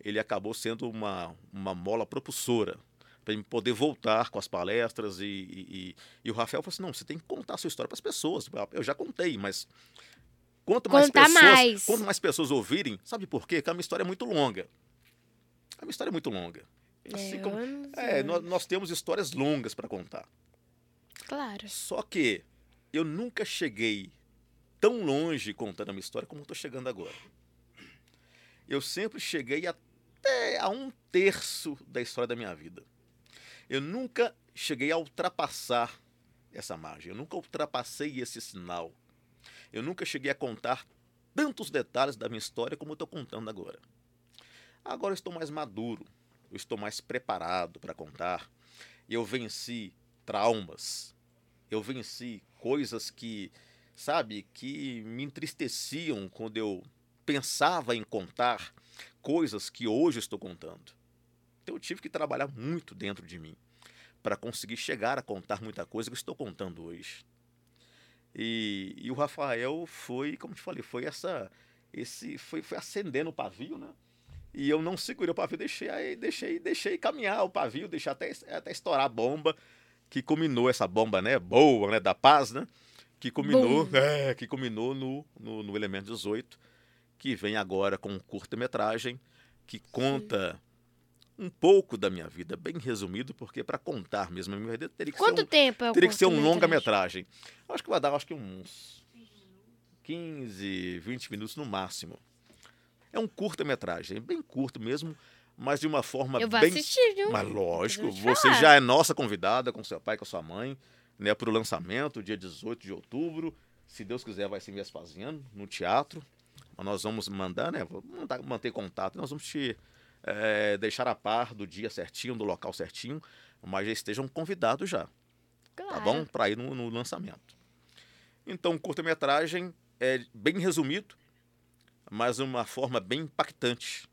ele acabou sendo uma, uma mola propulsora para poder voltar com as palestras. E, e, e, o Rafael falou assim: não, você tem que contar a sua história para as pessoas. Eu já contei, mas quanto mais pessoas, mais. quanto mais pessoas ouvirem, sabe por quê? Porque a minha história é muito longa. A minha história é muito longa. Assim É, como, é, nós, nós temos histórias longas para contar. Claro. Só que eu nunca cheguei tão longe contando a minha história como estou chegando agora. Eu sempre cheguei até a um terço da história da minha vida. Eu nunca cheguei a ultrapassar essa margem. Eu nunca ultrapassei esse sinal. Eu nunca cheguei a contar tantos detalhes da minha história como eu estou contando agora. Agora eu estou mais maduro, eu estou mais preparado para contar. Eu venci traumas, eu venci coisas que, sabe, que me entristeciam quando eu pensava em contar coisas que hoje estou contando. Então eu tive que trabalhar muito dentro de mim para conseguir chegar a contar muita coisa que estou contando hoje. E, e o Rafael foi, como te falei, foi essa, esse, foi, foi acendendo o pavio, né? E eu não segurei o pavio, deixei, aí, deixei, deixei caminhar o pavio, deixei até, até estourar a bomba, que culminou essa bomba, né? Boa, né? Da paz, né? Que culminou, é, que culminou no, no, no Elemento 18, que vem agora com um curta-metragem que conta um pouco da minha vida, bem resumido, porque para contar mesmo a minha vida teria que Quanto ser um, tempo é o teria que ser um longa-metragem. Acho que vai dar acho que uns 15, 20 minutos no máximo. É um curta-metragem, bem curto mesmo, mas de uma forma Eu vou bem assistir, viu? mas lógico, você já é nossa convidada com seu pai, com sua mãe, né, para o lançamento, dia 18 de outubro. Se Deus quiser, vai ser em Vespasiano, no teatro. Mas nós vamos mandar, né? Vou mandar, manter contato. Nós vamos te eh, deixar a par do dia certinho, do local certinho, mas já estejam convidados já, Claro. tá bom? Para ir no, no lançamento. Então, curta-metragem é bem resumido, mas uma forma bem impactante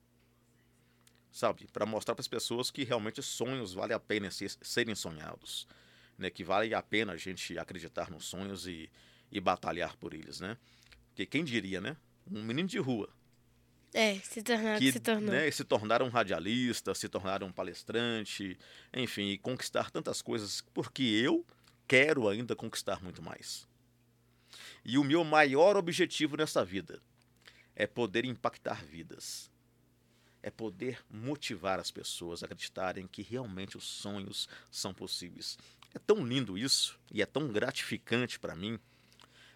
sabe? Para mostrar para as pessoas que realmente sonhos vale a pena ser- serem sonhados, né? Que vale a pena a gente acreditar nos sonhos e, e batalhar por eles, né? Porque quem diria, né? Um menino de rua É, se tornar o que que se tornou. né, se tornar um radialista, se tornar um palestrante, enfim, e conquistar tantas coisas, porque eu quero ainda conquistar muito mais. E o meu maior objetivo nessa vida é poder impactar vidas. É poder motivar as pessoas a acreditarem que realmente os sonhos são possíveis. É tão lindo isso e é tão gratificante para mim,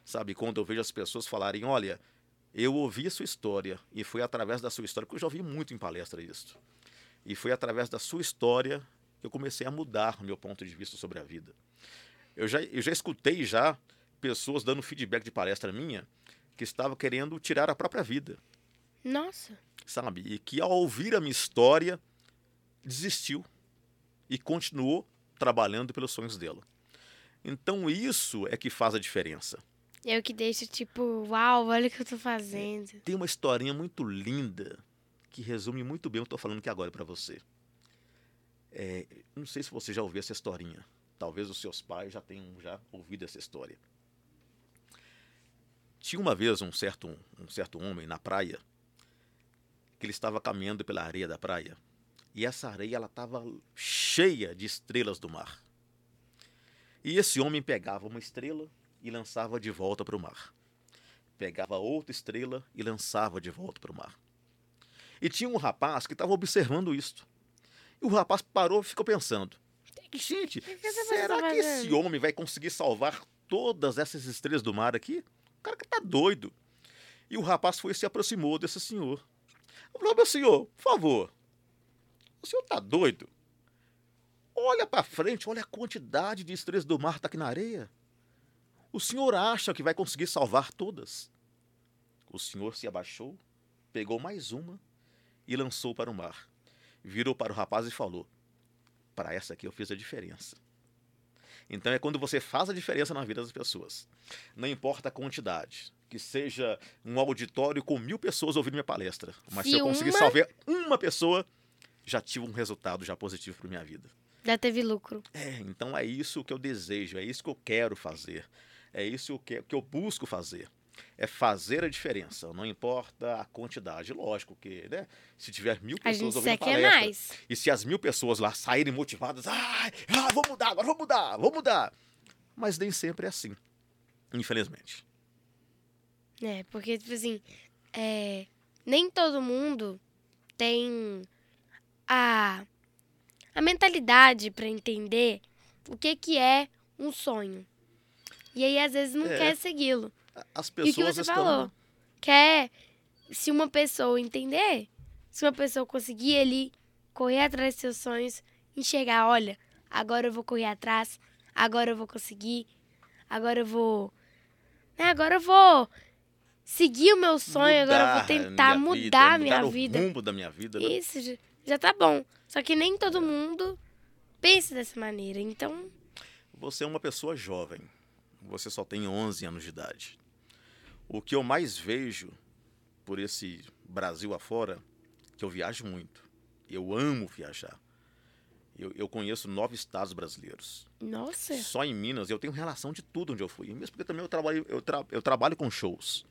sabe, quando eu vejo as pessoas falarem: olha, eu ouvi a sua história e foi através da sua história, porque eu já ouvi muito em palestra isso. E foi através da sua história que eu comecei a mudar o meu ponto de vista sobre a vida. Eu já, eu já escutei já pessoas dando feedback de palestra minha que estavam querendo tirar a própria vida, Nossa. sabe? E que ao ouvir a minha história desistiu e continuou trabalhando pelos sonhos dela. Então isso é que faz a diferença. É o que deixa, tipo, uau, olha o que eu tô fazendo. Tem uma historinha muito linda que resume muito bem o que eu tô falando aqui agora para você. É, não sei se você já ouviu essa historinha. Talvez os seus pais já tenham já ouvido essa história. Tinha uma vez um certo, um certo homem na praia que ele estava caminhando pela areia da praia e essa areia ela estava cheia de estrelas do mar. E esse homem pegava uma estrela e lançava de volta para o mar. Pegava outra estrela e lançava de volta para o mar. E tinha um rapaz que estava observando isto. E o rapaz parou e ficou pensando: Gente, será que esse homem vai conseguir salvar todas essas estrelas do mar aqui? O cara que tá doido. E o rapaz foi e se aproximou desse senhor. Falou, meu senhor, por favor, o senhor tá doido? Olha para frente, olha a quantidade de estrelas do mar tá aqui na areia. O senhor acha que vai conseguir salvar todas? O senhor se abaixou, pegou mais uma e lançou para o mar. Virou para o rapaz e falou: Para essa aqui eu fiz a diferença. Então é quando você faz a diferença na vida das pessoas. Não importa a quantidade. Que seja um auditório com mil pessoas ouvindo minha palestra. Mas se, se eu conseguir uma... salvar uma pessoa, já tive um resultado já positivo para minha vida. Já teve lucro. É, então é isso que eu desejo, é isso que eu quero fazer. É isso que, que eu busco fazer é fazer a diferença, não importa a quantidade. Lógico que, né? Se tiver mil pessoas ouvindo a palestra, mais. e se as mil pessoas lá saírem motivadas, ah, ah, vou mudar, agora vou mudar, vou mudar. Mas nem sempre é assim, infelizmente. É, porque, tipo assim, é, nem todo mundo tem a, a mentalidade para entender o que, que é um sonho. E aí, às vezes, não é. quer segui-lo as pessoas e o que você estão... falou, quer se uma pessoa entender, se uma pessoa conseguir ele correr atrás dos seus sonhos, enxergar, olha, agora eu vou correr atrás, agora eu vou conseguir, agora eu vou, né, agora eu vou seguir o meu sonho, mudar agora eu vou tentar minha mudar a minha vida. o rumbo da minha vida. Né? Isso, já, já tá bom. Só que nem todo mundo pensa dessa maneira, então... Você é uma pessoa jovem. Você só tem 11 anos de idade. O que eu mais vejo por esse Brasil afora, que eu viajo muito. Eu amo viajar. Eu, eu, conheço nove estados brasileiros. Nossa! Só em Minas eu tenho relação de tudo onde eu fui. Mesmo porque também eu trabalho, eu, tra, eu trabalho com shows.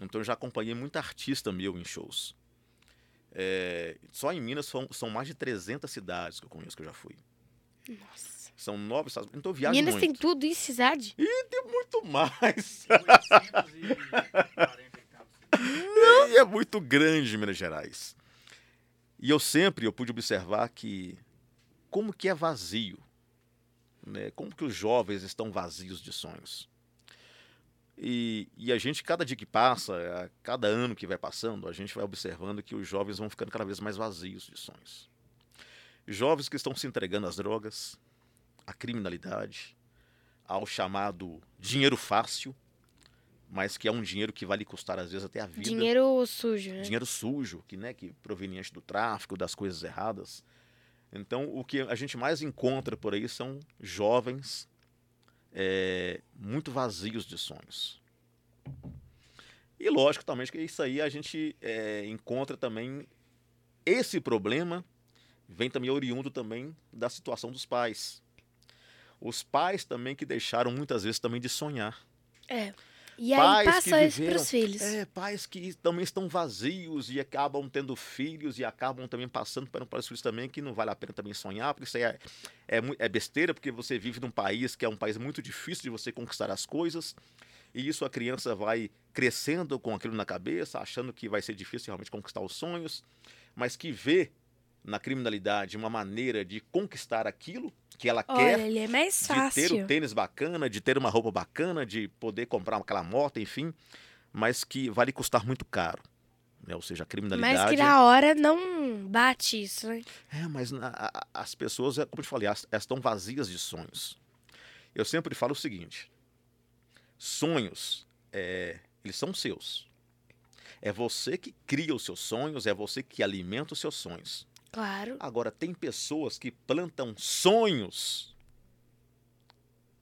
Então eu já acompanhei muita artista meu em shows. É, só em Minas são, são mais de 300 cidades que eu conheço que eu já fui. Nossa! São nove estados. Então eu viajo Minas muito. tem tudo isso, cidade? E tem muito mais. e é muito grande Minas Gerais. E eu sempre eu pude observar que como que é vazio, né? Como que os jovens estão vazios de sonhos. E, e, a gente, cada dia que passa, cada ano que vai passando, a gente vai observando que os jovens vão ficando cada vez mais vazios de sonhos. Jovens que estão se entregando às drogas, à criminalidade, ao chamado dinheiro fácil, mas que é um dinheiro que vai lhe custar às vezes até a vida. Dinheiro sujo, né? Dinheiro sujo, que, né, que proveniente do tráfico, das coisas erradas. Então, o que a gente mais encontra por aí são jovens é, muito vazios de sonhos. E lógico também que isso aí a gente é, encontra também esse problema vem também oriundo também da situação dos pais. Os pais também que deixaram muitas vezes também de sonhar. É. E aí passa isso para os filhos. É, pais que também estão vazios e acabam tendo filhos e acabam também passando para, para os filhos também que não vale a pena também sonhar, porque isso aí é, é, é besteira, porque você vive num país que é um país muito difícil de você conquistar as coisas. E isso a criança vai crescendo com aquilo na cabeça, achando que vai ser difícil realmente conquistar os sonhos, mas que vê na criminalidade uma maneira de conquistar aquilo que ela Olha, quer. Ele é mais fácil. De ter um tênis bacana, de ter uma roupa bacana, de poder comprar aquela moto, enfim, mas que vai lhe custar muito caro. Né? Ou seja, a criminalidade. Mas que na hora não bate isso, né? É, mas a, as pessoas, é como eu te falei, elas, elas estão vazias de sonhos. Eu sempre falo o seguinte: sonhos, é, eles são seus. É você que cria os seus sonhos, é você que alimenta os seus sonhos. Claro. Agora, tem pessoas que plantam sonhos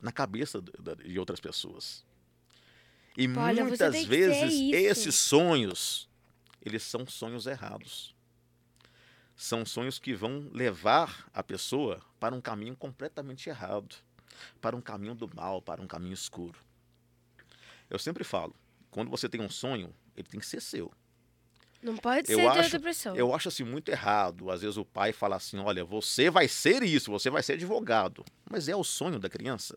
na cabeça de outras pessoas. E muitas vezes esses sonhos, eles são sonhos errados. São sonhos que vão levar a pessoa para um caminho completamente errado, para um caminho do mal, para um caminho escuro. Eu sempre falo, quando você tem um sonho, ele tem que ser seu. Não pode Eu ser de acho- outra pessoa. Eu acho assim muito errado. Às vezes o pai fala assim: olha, você vai ser isso, você vai ser advogado. Mas é o sonho da criança?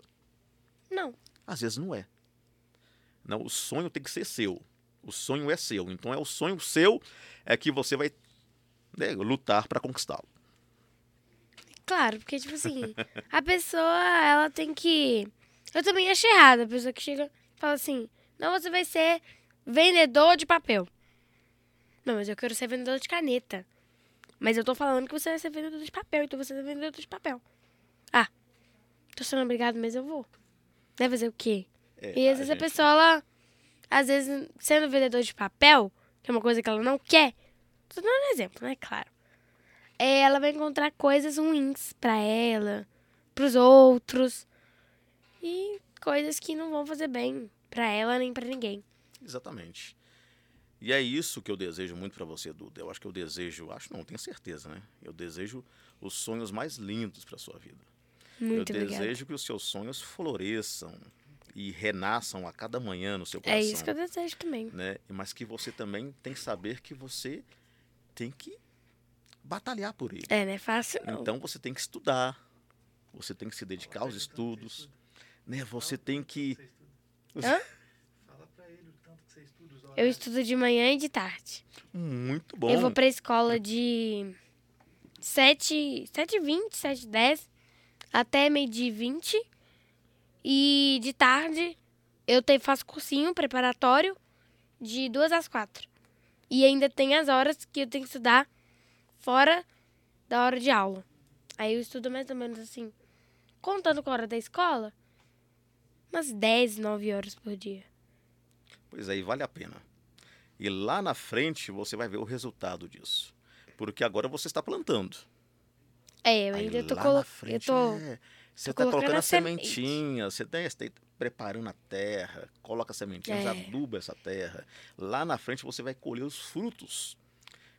Não. Às vezes não é. Não, o sonho tem que ser seu. O sonho é seu. Então é o sonho seu é que você vai né, lutar para conquistá-lo. Claro, porque, tipo assim, a pessoa, ela tem que. Eu também acho errado a pessoa que chega e fala assim: não, você vai ser vendedor de papel. Não, mas eu quero ser vendedor de caneta. Mas eu tô falando que você vai ser vendedor de papel, então você é vendedor de papel. Ah, tô sendo obrigado, mas eu vou. Vai fazer o quê? É, E às a vezes a gente- pessoa, ela, às vezes, sendo vendedor de papel, que é uma coisa que ela não quer, tô dando um exemplo, né? Claro. É, ela vai encontrar coisas ruins pra ela, pros outros, e coisas que não vão fazer bem pra ela nem pra ninguém. Exatamente. E é isso que eu desejo muito para você, Duda. Eu acho que eu desejo, acho não, tenho certeza, né? Eu desejo os sonhos mais lindos para sua vida. Muito eu obrigada. desejo que os seus sonhos floresçam e renasçam a cada manhã no seu É coração. isso que eu desejo também. né? Mas que você também tem que saber que você tem que batalhar por ele. É, não é fácil não. Então você tem que estudar, você tem que se dedicar aos estudos, né? Você tem que Hã? Fala pra ele o tanto que você estuda os Eu estudo de manhã e de tarde. muito bom. Eu vou pra escola de 7, 7h20, 7h10 até meio-dia e 20. E de tarde eu te, faço cursinho preparatório de 2 às 4. E ainda tem as horas que eu tenho que estudar fora da hora de aula. Aí eu estudo mais ou menos assim, contando com a hora da escola, umas 10, 9 horas por dia. Pois aí vale a pena. E lá na frente você vai ver o resultado disso. Porque agora você está plantando. É, eu ainda tô lá na colocando. Eu frente, tô. é, você está colocando a a semente. sementinha, você está preparando a terra, coloca a sementinha, É. aduba essa terra. Lá na frente você vai colher os frutos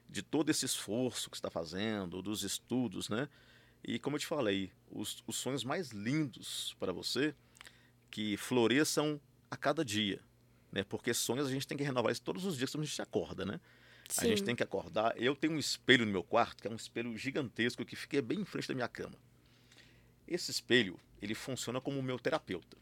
de todo esse esforço que você está fazendo, dos estudos, né? E como eu te falei, os, os sonhos mais lindos para você que floresçam a cada dia, né? Porque sonhos a gente tem que renovar isso todos os dias quando a gente acorda, né? A gente Sim. tem que acordar. Eu tenho um espelho no meu quarto, que é um espelho gigantesco que fica bem em frente da minha cama. Esse espelho, ele funciona como o meu terapeuta.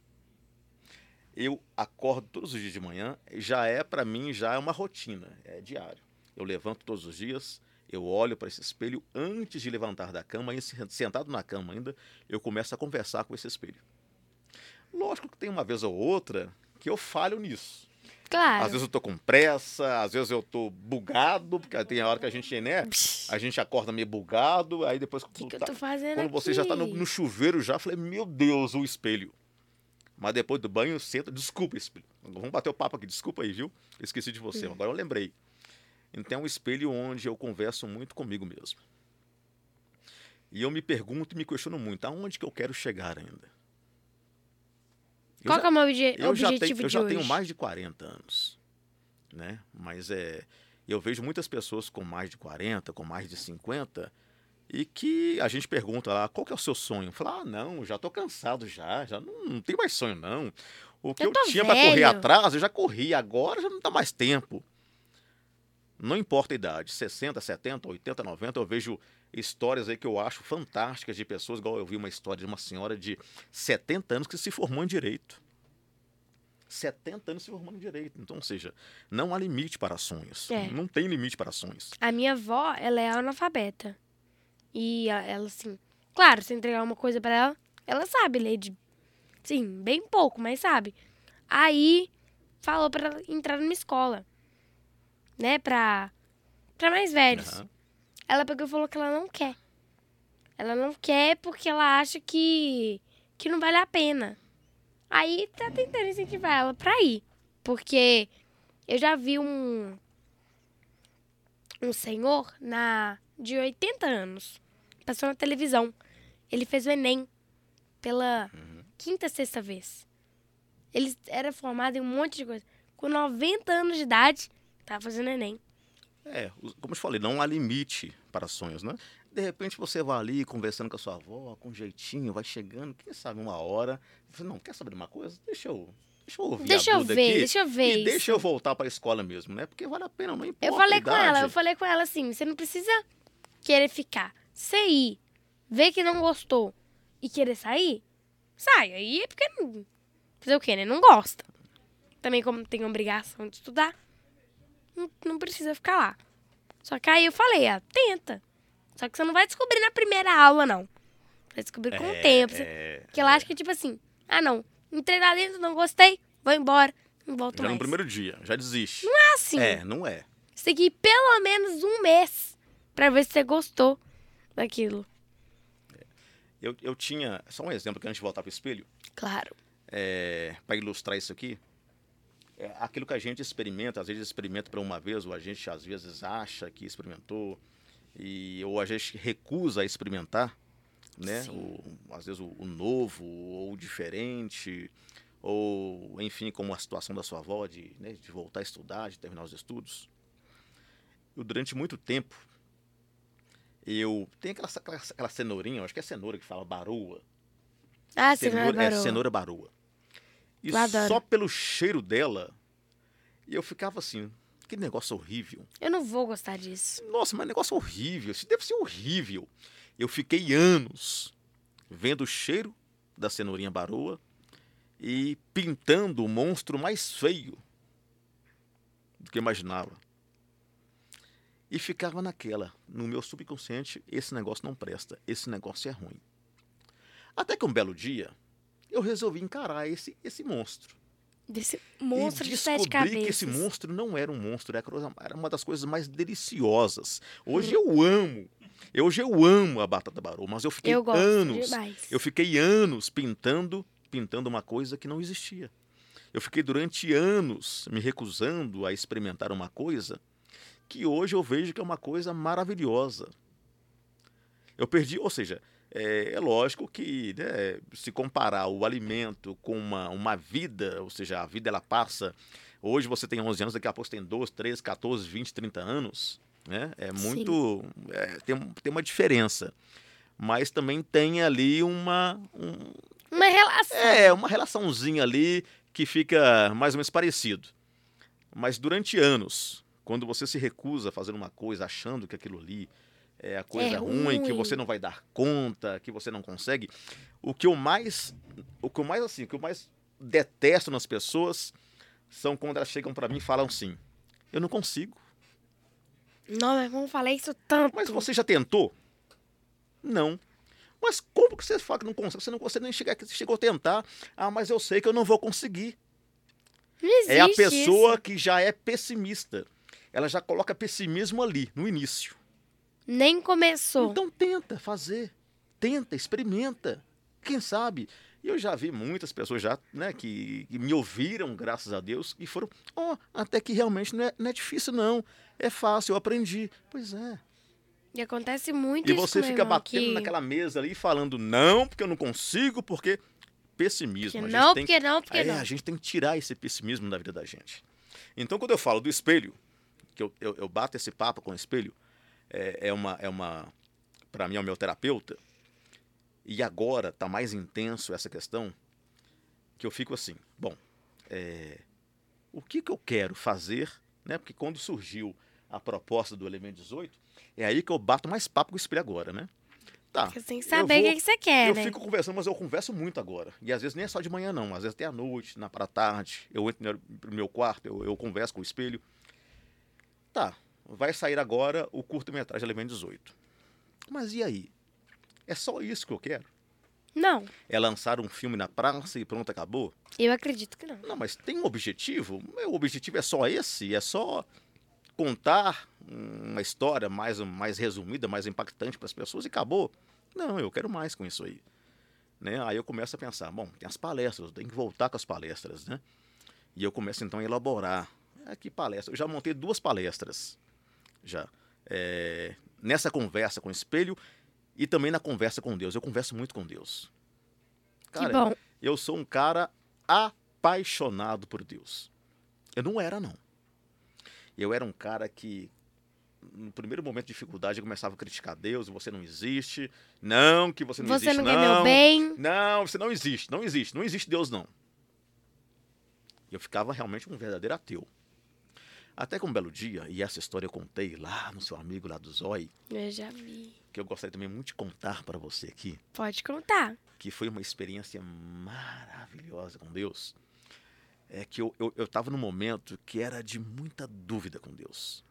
Eu acordo todos os dias de manhã, já é para mim já é uma rotina, é diário. Eu levanto todos os dias, eu olho para esse espelho antes de levantar da cama, e se- sentado na cama ainda, eu começo a conversar com esse espelho. Lógico que tem uma vez ou outra que eu falho nisso. Claro. Às vezes eu tô com pressa, às vezes eu tô bugado, porque tem a hora que a gente, né? A gente acorda meio bugado, aí depois O que, que eu tá- tô fazendo quando você já tá no, no chuveiro já, eu falei, meu Deus, o espelho. Mas depois do banho, senta, desculpa, espelho. Vamos bater o papo aqui, desculpa aí, viu? Esqueci de Hum. você, agora eu lembrei. Então é um espelho onde eu converso muito comigo mesmo. E eu me pergunto e me questiono muito, aonde que eu quero chegar ainda? Qual já- é o meu obje- eu já, objetivo tenho, eu já hoje? tenho mais de 40 anos, né? Mas é, eu vejo muitas pessoas com mais de 40, com mais de 50, e que a gente pergunta lá, qual que é o seu sonho? Fala, ah, não, já tô cansado já, já não, não tem mais sonho não. O que Eu eu, tinha para correr velho." atrás, eu já corri, agora já não dá mais tempo. Não importa a idade, 60, 70, 80, 90, eu vejo histórias aí que eu acho fantásticas de pessoas, igual eu vi uma história de uma senhora de 70 anos que se formou em direito. 70 anos se formando em direito. Então, ou seja, não há limite para sonhos. É. Não tem limite para sonhos. A minha avó, ela é analfabeta. E ela, assim... Claro, se entregar uma coisa pra ela, ela sabe ler de... Sim, bem pouco, mas sabe. Aí, falou pra ela entrar numa escola. Né, pra... Pra mais velhos. Aham. Ela pegou e falou que ela não quer. Ela não quer porque ela acha que, que não vale a pena. Aí tá tentando incentivar ela pra ir. Porque eu já vi um, um senhor na, de 80 anos. Passou na televisão. Ele fez o Enem pela quinta, sexta vez. Ele era formado em um monte de coisa. Com 90 anos de idade, tava fazendo Enem. É, como eu te falei, não há limite para sonhos, né? De repente você vai ali conversando com a sua avó, com jeitinho, vai chegando, quem sabe uma hora. Você não quer saber de uma coisa? Deixa eu, deixa eu ouvir Deixa eu ver, aqui deixa eu ver E isso. deixa eu voltar para a escola mesmo, né? Porque vale a pena, não importa. Eu falei com ela, eu falei com ela assim, você não precisa querer ficar. Você ir, ver que não gostou e querer sair, sai. Aí é porque não. Fazer o quê, né? Não gosta. Também como tem obrigação de estudar, não, não precisa ficar lá. Só que aí eu falei, ah, tenta. Só que você não vai descobrir na primeira aula, não. Vai descobrir com o É, tempo. É, Porque ela acha que, tipo assim, ah, não, entrei lá dentro, não gostei, vou embora, não volto já mais. no primeiro dia, já desiste. Não é assim. É, não é. Você tem que ir pelo menos um mês pra ver se você gostou daquilo. Eu, eu tinha, só um exemplo que antes de voltar para o espelho, Claro. é, para ilustrar isso aqui, é aquilo que a gente experimenta, às vezes experimenta para uma vez, ou a gente às vezes acha que experimentou, e, ou a gente recusa a experimentar, né? O, às vezes o, o novo, ou o diferente, ou enfim, como a situação da sua avó de, né, de voltar a estudar, de terminar os estudos. Eu, durante muito tempo, eu. Tem aquela, aquela, aquela cenourinha, acho que é cenoura que fala baroa. Ah, cenoura é, barô. cenoura baroa. E só pelo cheiro dela, eu ficava assim, que negócio horrível. Eu não vou gostar disso. Nossa, mas negócio horrível, isso deve ser horrível. Eu fiquei anos vendo o cheiro da cenourinha baroa e pintando o monstro mais feio do que eu imaginava. E ficava naquela, no meu subconsciente, esse negócio não presta, esse negócio é ruim. Até que um belo dia, eu resolvi encarar esse, esse monstro Desse monstro e de sete descobri cabeças. que esse monstro não era um monstro, era uma das coisas mais deliciosas. Hoje eu amo, hoje eu amo a batata barô, mas eu fiquei Eu anos, demais. eu fiquei anos pintando, pintando uma coisa que não existia. Eu fiquei durante anos me recusando a experimentar uma coisa que hoje eu vejo que é uma coisa maravilhosa. Eu perdi, ou seja, é, é lógico que né, se comparar o alimento com uma, uma vida, ou seja, a vida ela passa. Hoje você tem 11 anos, daqui a pouco você tem 12, 13, 14, 20, 30 anos. Né? É muito. é, tem, tem uma diferença. Mas também tem ali uma, um, Uma relação. é, uma relaçãozinha ali que fica mais ou menos parecido. Mas durante anos, quando você se recusa a fazer uma coisa achando que aquilo ali é a coisa É ruim, que ruim. você não vai dar conta, que você não consegue, o que eu mais, o que eu mais assim, o que eu mais detesto nas pessoas são quando elas chegam pra mim e falam assim: "Eu não consigo". Não, mas vamos falar isso tanto. Mas você já tentou? Não. Mas como que você fala que não consegue? Você, não, você nem chega, chegou a tentar. Ah, mas eu sei que eu não vou conseguir. Não É a pessoa isso. que já é pessimista. Ela já coloca pessimismo ali, no início. Nem começou. Então tenta fazer. Tenta, experimenta. Quem sabe? E eu já vi muitas pessoas já, né, que, que me ouviram, graças a Deus, e foram, ó, até que realmente não é, não é difícil, não. É fácil, eu aprendi. Pois é. E acontece muito E isso você com meu fica irmão, batendo que... naquela mesa ali falando, não, porque eu não consigo, porque pessimismo. que a gente não, porque não, porque é, não. a gente tem que tirar esse pessimismo da vida da gente. Então, quando eu falo do espelho, que eu, eu, eu bato esse papo com o espelho, é, é uma, é uma para mim, é o meu terapeuta, e agora tá mais intenso essa questão, que eu fico assim, bom, é, o que, que eu quero fazer, né? Porque quando surgiu a proposta do Elemento 18, é aí que eu bato mais papo com o espelho agora, né? Tá, Você tem que saber o que, que você quer, eu né? fico conversando, mas eu converso muito agora. E às vezes nem é só de manhã, não. Às vezes até à noite, na para tarde. Eu entro no meu quarto, eu, eu converso com o espelho. Tá, vai sair agora o curto-metragem Elemento 18. Mas e aí? É só isso que eu quero? Não, É lançar um filme na praça e pronto, acabou? eu acredito que não. Não, mas tem um objetivo? Meu objetivo é só esse? É só contar uma história mais, mais resumida, mais impactante para as pessoas e acabou? Não, eu quero mais com isso aí. Né? Aí eu começo a pensar, bom, tem as palestras, tenho que voltar com as palestras, né? E eu começo então a elaborar. Ah, que palestra? Eu já montei duas palestras, já. É, nessa conversa com o espelho e também na conversa com Deus. Eu converso muito com Deus. bom. eu sou um cara apaixonado por Deus. Eu não era, não. Eu era um cara que, no primeiro momento de dificuldade, eu começava a criticar Deus, você não existe, não, que você não Você existe, não quer meu bem. não, você não existe, não existe, não existe Deus, não. E eu ficava realmente um verdadeiro ateu. Até que um belo dia, e essa história eu contei lá no seu amigo lá do Zói, Eu já vi. que eu gostaria também muito de contar para você aqui, Pode contar. que foi uma experiência maravilhosa com Deus, é que eu, eu, eu tava num momento que era de muita dúvida com Deus.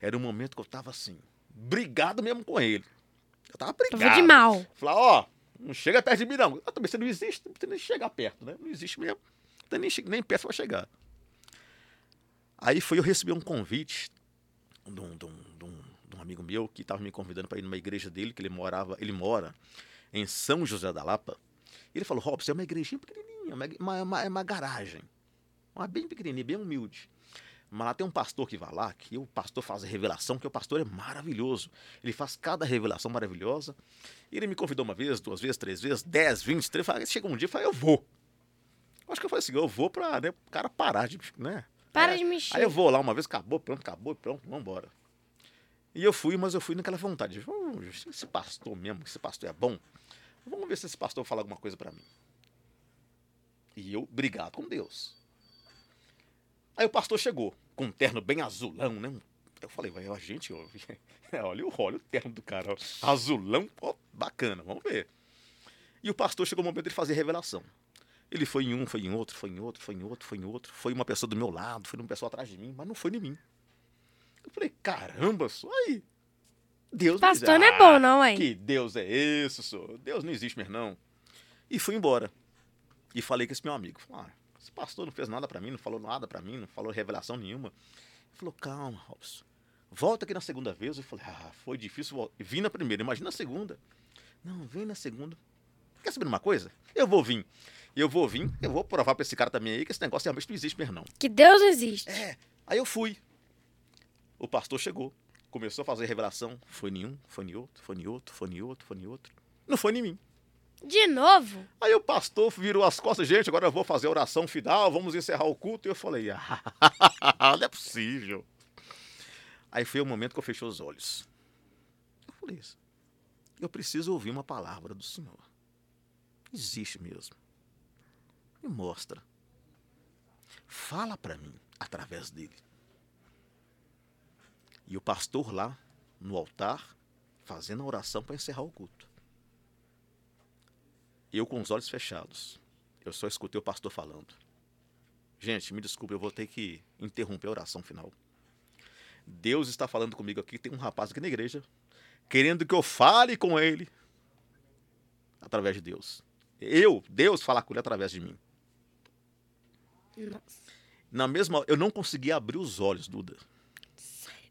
Era um momento que eu tava assim, brigado mesmo com ele. Eu tava brigado. Tava de mal. Falar, ó, não chega perto de mim, não. Ah, também você não existe, não precisa nem chegar perto, né? Não existe mesmo. Tem nem, nem perto pra chegar. Aí foi eu recebi um convite de um, de um- de um- de um amigo meu que estava me convidando para ir numa igreja dele, que ele morava, ele mora em São José da Lapa. Ele falou, Robson, é uma igrejinha pequenininha, uma, uma, é uma garagem. Uma bem pequenininha, bem humilde. Mas lá tem um pastor que vai lá, que o pastor faz a revelação, que o pastor é maravilhoso. Ele faz cada revelação maravilhosa. Ele me convidou uma vez, duas vezes, três vezes, dez, vinte, três. Falei, Chega um dia e falei, eu vou. Acho que eu falei assim, eu vou pra né, o cara parar de, né? Para É, de mexer. Aí eu vou lá uma vez, acabou, pronto, acabou, pronto, vamos embora. E eu fui, mas eu fui naquela vontade. de, "Hum, esse pastor mesmo, esse pastor é bom. Vamos ver se esse pastor fala alguma coisa pra mim. E eu, brigado com Deus. Aí o pastor chegou, com um terno bem azulão, né? Eu falei, vai, ó, gente, ó, olha, o- olha o terno do cara, ó, azulão, ó, bacana, vamos ver. E o pastor chegou o momento de fazer revelação. Ele foi em um, foi em outro, foi em outro, foi em outro, foi em outro. Foi uma pessoa do meu lado, foi uma pessoa atrás de mim, mas não foi em mim. Eu falei, caramba, só aí. Deus não Pastor não existe. é bom, não, hein? Que Deus é esse, senhor? Deus não existe mesmo, não. E fui embora. E falei com esse meu amigo. Falei, ah, esse pastor não fez nada pra mim, não falou nada pra mim, não falou revelação nenhuma. Ele falou, calma, Robson. Volta aqui na segunda vez. Eu falei, ah, foi difícil. Vim na primeira, imagina na segunda. Não, vem na segunda. Quer saber uma coisa? Eu vou vir. Eu vou vir, eu vou provar pra esse cara também aí que esse negócio realmente não existe mesmo, não. Que Deus existe. É. Aí eu fui. O pastor chegou, começou a fazer revelação. Foi em um, foi em outro, foi em outro, foi em outro, foi em outro. Não foi em mim. De novo? Aí o pastor virou as costas, gente, agora eu vou fazer a oração final, vamos encerrar o culto. E eu falei, ah, não é possível. Aí foi o momento que eu fechei os olhos. Eu falei isso. Eu preciso ouvir uma palavra do Senhor. Existe mesmo. Me mostra. Fala para mim através dele. E o pastor lá no altar fazendo a oração para encerrar o culto. Eu com os olhos fechados. Eu só escutei o pastor falando. Gente, me desculpe, eu vou ter que interromper a oração final. Deus está falando comigo aqui. Tem um rapaz aqui na igreja querendo que eu fale com ele através de Deus. Eu, Deus, falar com ele através de mim. Nossa. Na mesma, eu não conseguia abrir os olhos, Duda.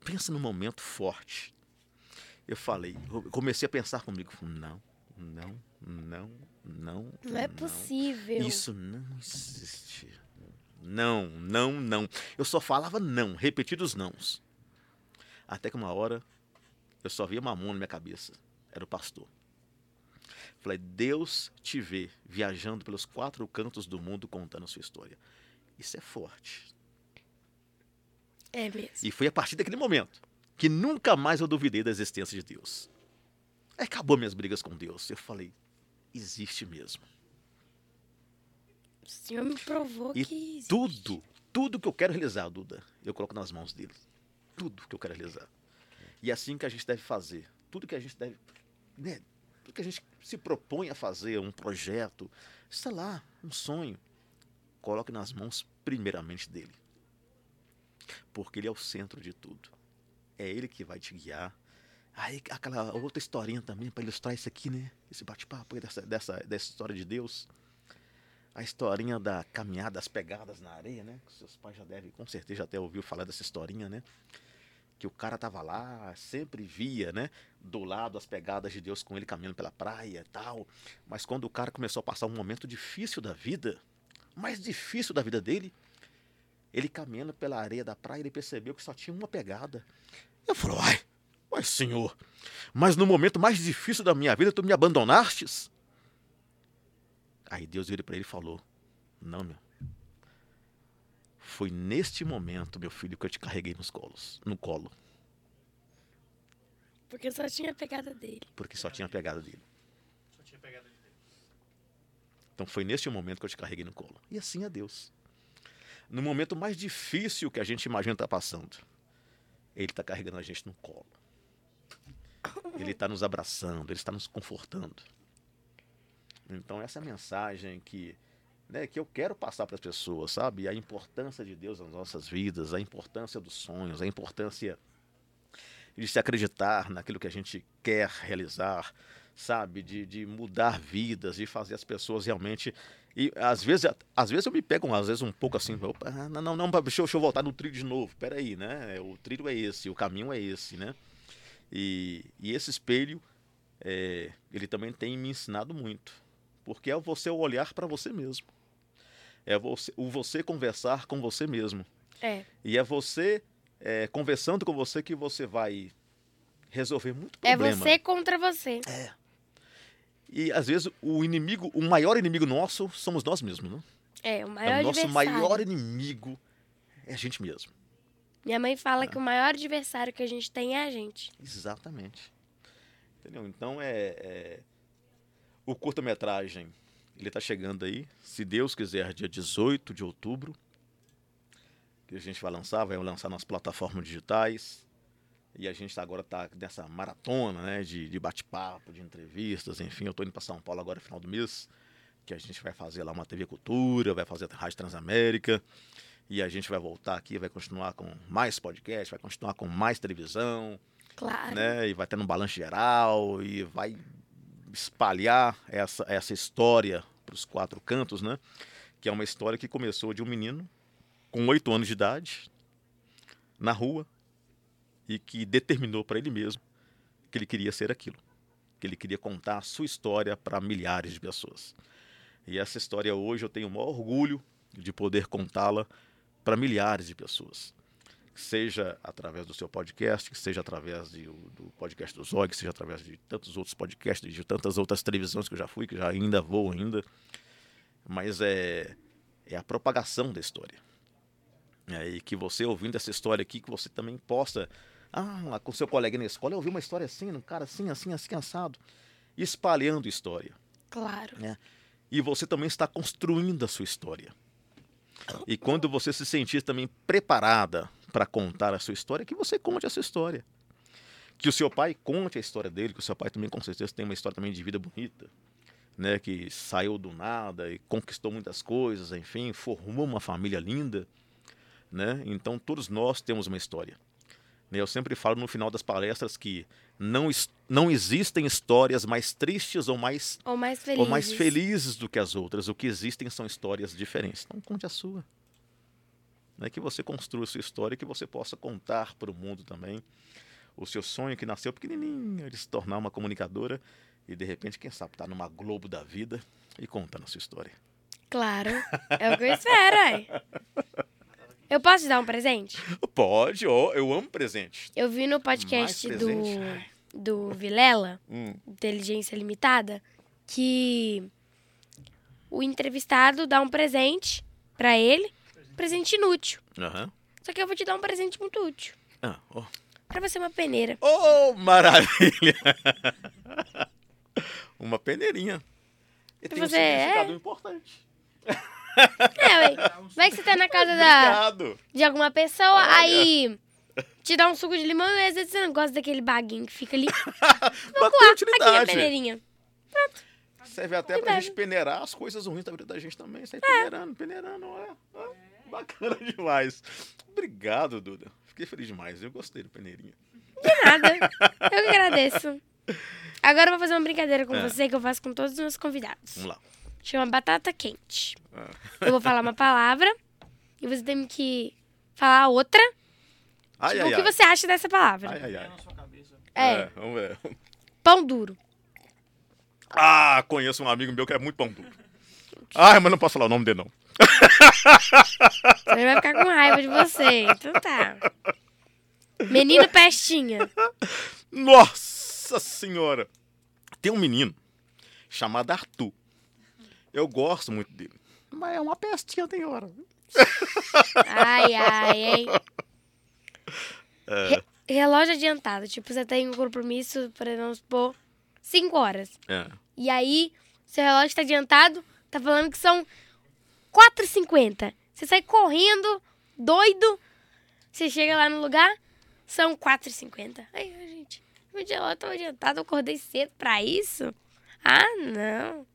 Pensa num momento forte. Eu falei, comecei a pensar comigo, não, não, não, não. Não é possível. Isso não existe. Não, não, não. Eu só falava não, repetidos nãos. Até que uma hora eu só via mamão na minha cabeça. Era o pastor. Falei, Deus te vê viajando pelos quatro cantos do mundo contando a sua história. Isso é forte. É mesmo. E foi a partir daquele momento que nunca mais eu duvidei da existência de Deus. Aí acabou minhas brigas com Deus. Eu falei, existe mesmo. O Senhor me provou E que existe. tudo, tudo que eu quero realizar, Duda, eu coloco nas mãos dele. Tudo que eu quero realizar. E é assim que a gente deve fazer. Tudo que a gente deve. Né, tudo que a gente se propõe a fazer, um projeto, sei lá, um sonho, coloque nas mãos primeiramente dele. Porque ele é o centro de tudo. É ele que vai te guiar. Aí aquela outra historinha também para ilustrar isso aqui, né? Esse bate-papo dessa, dessa, dessa história de Deus a historinha da caminhada, as pegadas na areia, né? Que seus pais já devem, com certeza, até ouviu falar dessa historinha, né? Que o cara tava lá, sempre via, né? Do lado as pegadas de Deus com ele caminhando pela praia e tal. Mas quando o cara começou a passar um momento difícil da vida, mais difícil da vida dele, ele caminhando pela areia da praia, ele percebeu que só tinha uma pegada. Eu falei, uai, Mas, Senhor, mas no momento mais difícil da minha vida tu me abandonastes? Aí Deus virou para ele e falou: Não, meu. Foi neste momento, meu filho, que eu te carreguei nos colos, no colo, Porque só tinha a pegada dele. porque só tinha a pegada dele. Só tinha pegado ele. Então foi neste momento que eu te carreguei no colo. E assim é Deus. No momento mais difícil que a gente imagina estar passando, Ele está carregando a gente no colo. Ele está nos abraçando, Ele está nos confortando. Então essa é a mensagem que, né, que eu quero passar para as pessoas, sabe? A importância de Deus nas nossas vidas, a importância dos sonhos, a importância de se acreditar naquilo que a gente quer realizar, sabe? De, de mudar vidas, de fazer as pessoas realmente. E às vezes, às vezes eu me pego, às vezes, um pouco assim, opa, não, não, não, deixa eu, deixa eu voltar no trilho de novo. Peraí, né? O trilho é esse, o caminho é esse, né? E, e esse espelho, é, ele também tem me ensinado muito. Porque é você olhar para você mesmo. É você, o você conversar com você mesmo. É. E é você é, conversando com você que você vai resolver muito É problema. você contra você. E às vezes o inimigo, o maior inimigo nosso somos nós mesmos, né? É, o É maior o nosso adversário. maior inimigo é a gente mesmo. Minha mãe fala que o maior adversário que a gente tem é a gente. Exatamente. Entendeu? Então é, é- o curta-metragem, ele tá chegando aí, se Deus quiser, dia 18 de outubro, que a gente vai lançar, vai lançar nas plataformas digitais. E a gente tá- agora tá nessa maratona, né, de, de bate-papo, de entrevistas, enfim, eu tô indo para São Paulo agora final do mês, que a gente vai fazer lá uma TV Cultura, vai fazer a Rádio Transamérica, e a gente vai voltar aqui, vai continuar com mais podcast, vai continuar com mais televisão, Claro. né? E vai ter um balanço geral e vai espalhar essa, essa história para os quatro cantos, né? Que é uma história que começou de um menino com oito anos de idade na rua e que determinou para ele mesmo que ele queria ser aquilo, que ele queria contar a sua história para milhares de pessoas. E essa história hoje eu tenho o maior orgulho de poder contá-la para milhares de pessoas que seja através do seu podcast, que seja através de- do podcast do Zog, que seja através de tantos outros podcasts, de tantas outras televisões que eu já fui, que já ainda vou ainda. Mas é, é a propagação da história. É, e que você ouvindo essa história aqui, que você também possa, ah, com seu colega na escola, eu ouvi uma história assim, um cara assim, assim, assim, assado. Espalhando história. Claro. E você também está construindo a sua história. E quando você se sentir também preparada para contar a sua história, que você conte a sua história. Que o seu pai conte a história dele, que o seu pai também com certeza tem uma história também de vida bonita, né, que saiu do nada e conquistou muitas coisas, enfim, formou uma família linda, né? Então todos nós temos uma história. Né, Eu sempre falo no final das palestras que não, não existem histórias mais tristes ou mais Ou mais ou mais felizes do que as outras. O que existem são histórias diferentes. Então conte a sua. Né? Que você construa a sua história e que você possa contar para o mundo também o seu sonho que nasceu pequenininho de se tornar uma comunicadora e de repente, quem sabe, tá numa Globo da vida e contando a sua história. Claro. É o que eu espero, ai. Eu posso te dar um presente? Pode, ó, eu amo presente. Eu vi no podcast do? Ai. do Vilela, Hum, Inteligência Limitada, que o entrevistado dá um presente pra ele, presente inútil. aham. Só que eu vou te dar um presente muito útil. Ah, ó. Pra você uma peneira. Oh, maravilha! uma peneirinha. E tem um Você é? significado importante. É, ué. Vai que você tá na casa da, de alguma pessoa, aí te dá um suco de limão e às vezes você não gosta daquele baguinho que fica ali. Mas tem Aqui a utilidade. peneirinha. Serve até pra gente peneirar as coisas ruins da vida da gente também. Sai peneirando, peneirando. É, é, bacana demais. Obrigado, Duda. Fiquei feliz demais. Eu gostei do peneirinho. De nada. Eu que agradeço. Agora eu vou fazer uma brincadeira com É. você que eu faço com todos os meus convidados. Vamos lá. Chama batata quente. Ah. Eu vou falar uma palavra e você tem que falar outra. Ai, tipo, ai, o que ai. você acha dessa palavra? Ai, ai, ai. na sua cabeça. É, Vamos ver. pão duro. Ah, conheço um amigo meu que é muito pão duro. Ai, mas não posso falar o nome dele, não. Ele vai ficar com raiva de você. Então tá. Menino pestinha. Nossa senhora! Tem um menino chamado Arthur. Eu gosto muito dele. Mas é uma pestinha, tem hora. Ai, ai, hein? É. Re- relógio adiantado. Tipo, você tem um compromisso, por vamos supor, 5 horas. É. E aí, seu relógio tá adiantado, tá falando que são 4h50. Você sai correndo, doido. Você chega lá no lugar, são 4h50. Aí, gente, meu relógio tá adiantado, eu acordei cedo pra isso? Ah, não.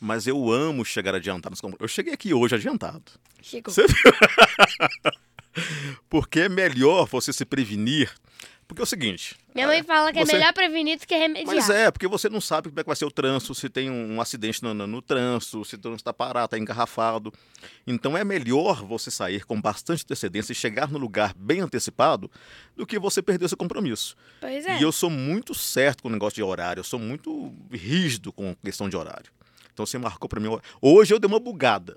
Mas eu amo chegar adiantado. Eu cheguei aqui hoje adiantado. Chegou. Você viu? Porque é melhor você se prevenir. Porque é o seguinte. Minha mãe fala que Você- é melhor prevenir do que remediar. Mas é, porque você não sabe como é que vai ser o trânsito, se tem um, acidente no, no, no trânsito, se o trânsito está parado, está engarrafado. Então é melhor você sair com bastante antecedência e chegar no lugar bem antecipado do que você perder seu compromisso. Pois é. E eu sou muito certo com o negócio de horário, eu sou muito rígido com questão de horário. Então você marcou para mim. Hoje eu dei uma bugada.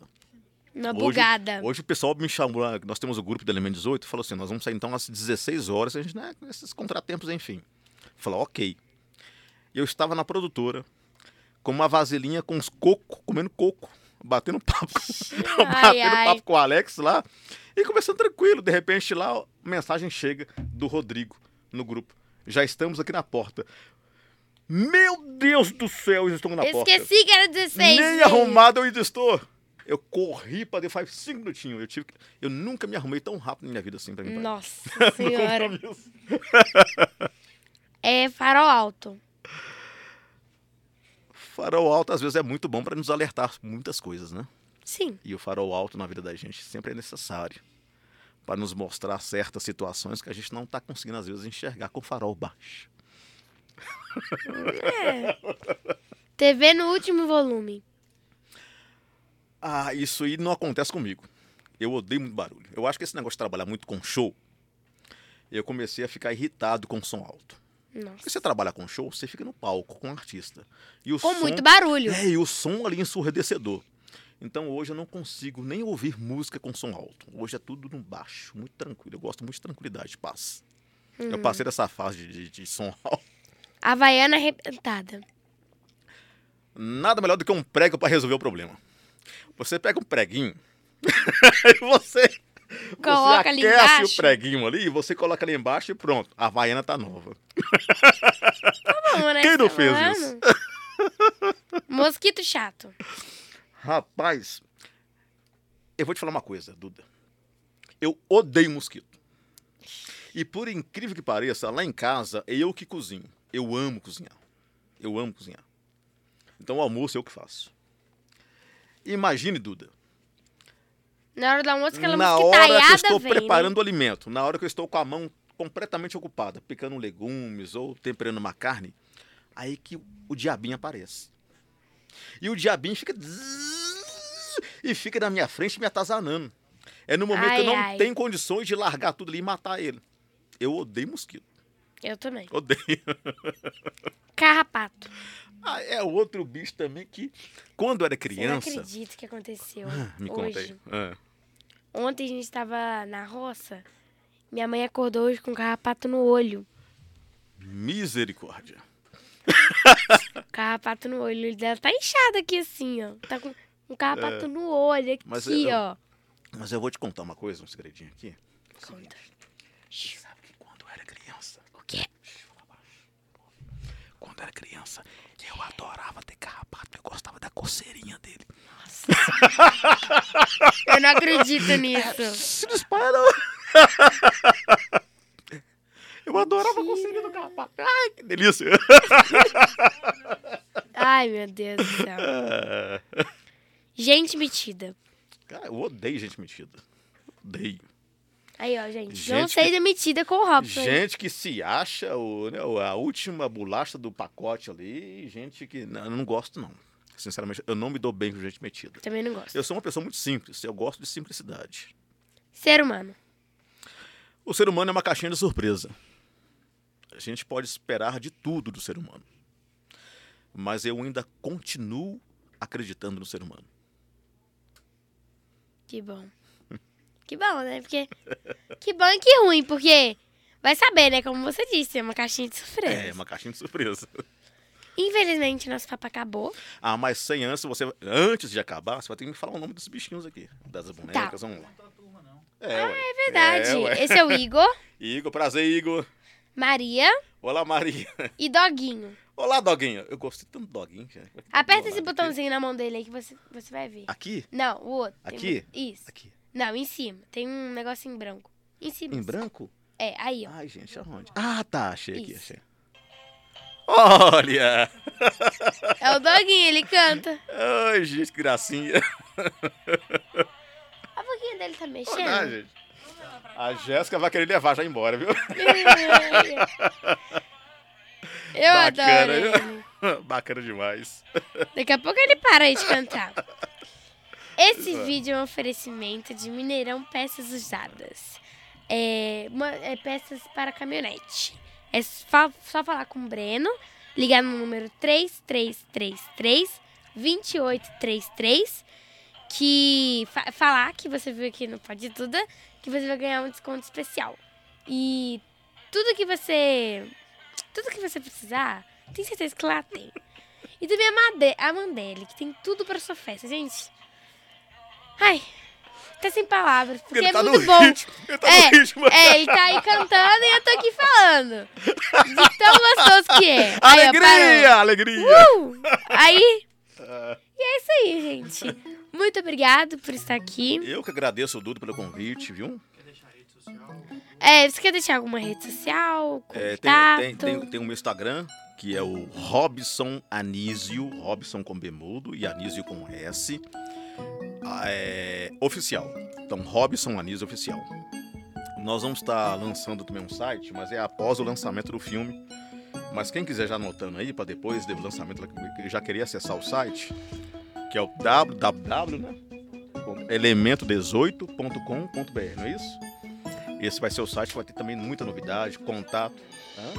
Uma Hoje- bugada. Hoje o pessoal me chamou, lá, nós temos o grupo do Elemento 18, falou assim, nós vamos sair então às 16 horas, a gente, né, esses contratempos, enfim. Falou, ok. Eu estava na produtora, com uma vasilhinha com uns coco, comendo coco, batendo papo, Ai, batendo ai. papo com o Alex lá, e conversando tranquilo. De repente lá, a mensagem chega do Rodrigo no grupo. Já estamos aqui na porta. Meu Deus do céu, eles estão na porta. Esqueci que era 16. Nem gente. arrumado eu ainda estou. Eu corri pra dentro faz cinco minutinhos. Eu, tive que- eu nunca me arrumei tão rápido na minha vida assim pra mim. Nossa senhora. É farol alto. Farol alto às vezes é muito bom pra nos alertar muitas coisas, né? Sim. E o farol alto na vida da gente sempre é necessário para nos mostrar certas situações que a gente não tá conseguindo às vezes enxergar com o farol baixo. TV no último volume. Ah, isso aí não acontece comigo. Eu odeio muito barulho. Eu acho que esse negócio de trabalhar muito com show, eu comecei a ficar irritado com som alto. Nossa. Porque você trabalha com show, você fica no palco com o artista. E o Com som, muito barulho. É, e o som ali ensurdecedor. Então hoje eu não consigo nem ouvir música com som alto. Hoje é tudo no baixo, muito tranquilo. Eu gosto muito de tranquilidade, paz. Uhum. Eu passei dessa fase de, de- de som alto. Havaiana arrebentada. Nada melhor do que um prego para resolver o problema. Você pega um preguinho e você, Coloca você ali aquece o preguinho ali e você coloca ali embaixo e pronto. A Havaiana tá nova. Bom, né, Quem não tá fez falando? Mosquito chato. Rapaz, eu vou te falar uma coisa, Duda. Eu odeio mosquito. E por incrível que pareça, lá em casa eu que cozinho. Eu amo cozinhar. Eu amo cozinhar. Então o almoço é eu que faço. Imagine, Duda, Na hora do almoço, aquela na hora que eu estou vem, né? preparando o alimento, na hora que eu estou com a mão completamente ocupada, picando legumes ou temperando uma carne, aí que o diabinho aparece. E o diabinho fica e fica na minha frente me atazanando. É no momento que eu Ai, não ai. tenho condições de largar tudo ali e matar ele. Eu odeio mosquito. Eu também. Odeio. Carrapato. Ah, é outro bicho também que, quando eu era Você não criança. acredita que aconteceu Me hoje. É. Ontem a gente tava na roça. Minha mãe acordou hoje com um carrapato no olho. Misericórdia. Carrapato no olho. O olho dela tá inchado aqui assim, ó. Tá com um carrapato no olho aqui, É. Mas eu- ó. Mas eu vou te contar uma coisa, um segredinho aqui. Conta. Você sabe que quando eu era criança. O quê? Quando eu era criança, eu adorava ter carrapato, eu gostava da coceirinha dele. Eu não acredito nisso. Se não espalha, não. Eu adorava a coceirinha do carrapato. Ai, que delícia. Ai, meu Deus do céu. Gente metida. Cara, eu odeio gente metida. Odeio. Aí, ó, gente. Gente não seja metida com o Robson. Gente que se acha o, né, a última bolacha do pacote ali. Gente que. Não, eu não gosto, não. Sinceramente, eu não me dou bem com gente metida. Também não gosto. Eu sou uma pessoa muito simples. Eu gosto de simplicidade. Ser humano. O ser humano é uma caixinha de surpresa. A gente pode esperar de tudo do ser humano. Mas eu ainda continuo acreditando no ser humano. Que bom. Que bom, né? Porque. Que bom e que ruim, porque vai saber, né? Como você disse, é uma caixinha de surpresa. É, uma caixinha de surpresa. Infelizmente, nosso papo acabou. Ah, mas sem antes, você, antes de acabar, você vai ter que me falar o nome dos bichinhos aqui. Das bonecas, vamos lá. Não tá a turma, não. É, ué. É verdade. É. Esse é o Igor, Igor, prazer, Igor. Maria Olá, Maria. e Doguinho. Olá, Doguinho. Eu gostei tanto do Doguinho. cara. Aperta Olá, esse aqui. botãozinho na mão dele aí que você, você vai ver. Aqui? Não, o outro. Aqui? Isso. Aqui. Não, em cima. Tem um negocinho branco. Em cima. Em branco? É, aí, ó. Ai, gente, aonde? Ah, tá. Achei aqui, Isso. achei. Olha! É o Doguinho, ele canta. Ai, gente, que gracinha. A boquinha dele tá Olha, mexendo. gente. A Jéssica vai querer levar já embora, viu? Eu Bacana, adoro ele. Bacana demais. Daqui a pouco ele para aí de cantar. Esse vídeo é um oferecimento de Mineirão Peças Usadas. É, uma- é peças para caminhonete. É só, só falar com o Breno, ligar no número 3333 2833, que fa- falar que você viu aqui no Pode Tudo, que você vai ganhar um desconto especial. E tudo que você tudo que você precisar, tem certeza que lá tem. E também a, Made a Mandele, que tem tudo pra sua festa, gente. Ai, tá sem palavras, porque Ele é tá muito no bom. ritmo. Ele tá É, no ritmo. É, ele tá aí cantando e eu tô aqui falando. De tão gostoso que é. Aí, ó, alegria, alegria. Uh! Aí, Ah, e é isso aí, gente. Muito obrigado por estar aqui. Eu que agradeço o Dudu pelo convite, viu? Quer deixar a rede social? É, você quer deixar alguma rede social, É, tem, tem, tem, tem o meu Instagram, que é o Robson Anísio, Robson com B mudo e Anísio com S, é, oficial. Então, Robson Anísio Oficial. Nós vamos estar lançando também um site, mas é após o lançamento do filme. Mas quem quiser já anotando aí, para depois do lançamento, já queria acessar o site, que é o www, né? elemento18.com.br, não é isso? Esse vai ser o site, vai ter também muita novidade, contato. Hã?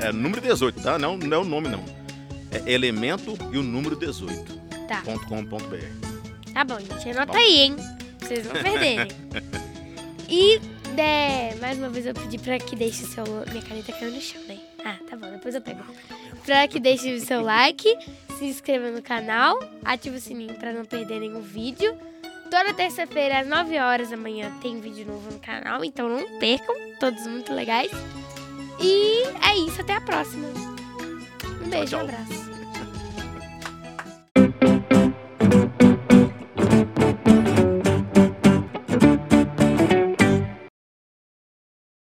É número 18, tá? Não, não é o nome, não. É elemento e o número 18.com.br. Tá. Tá bom, gente. Anota aí, hein? Pra Vocês não perderem. e, é, mais uma vez, eu pedi pra que deixe seu... Minha caneta caiu no chão, né? Ah, tá bom. Depois eu pego. Pra que deixe o seu like, se inscreva no canal, ative o sininho pra não perder nenhum vídeo. Toda terça-feira, às 9 horas da manhã, tem vídeo novo no canal, então não percam. Todos muito legais. E é isso. Até a próxima. Um beijo, tchau. um abraço.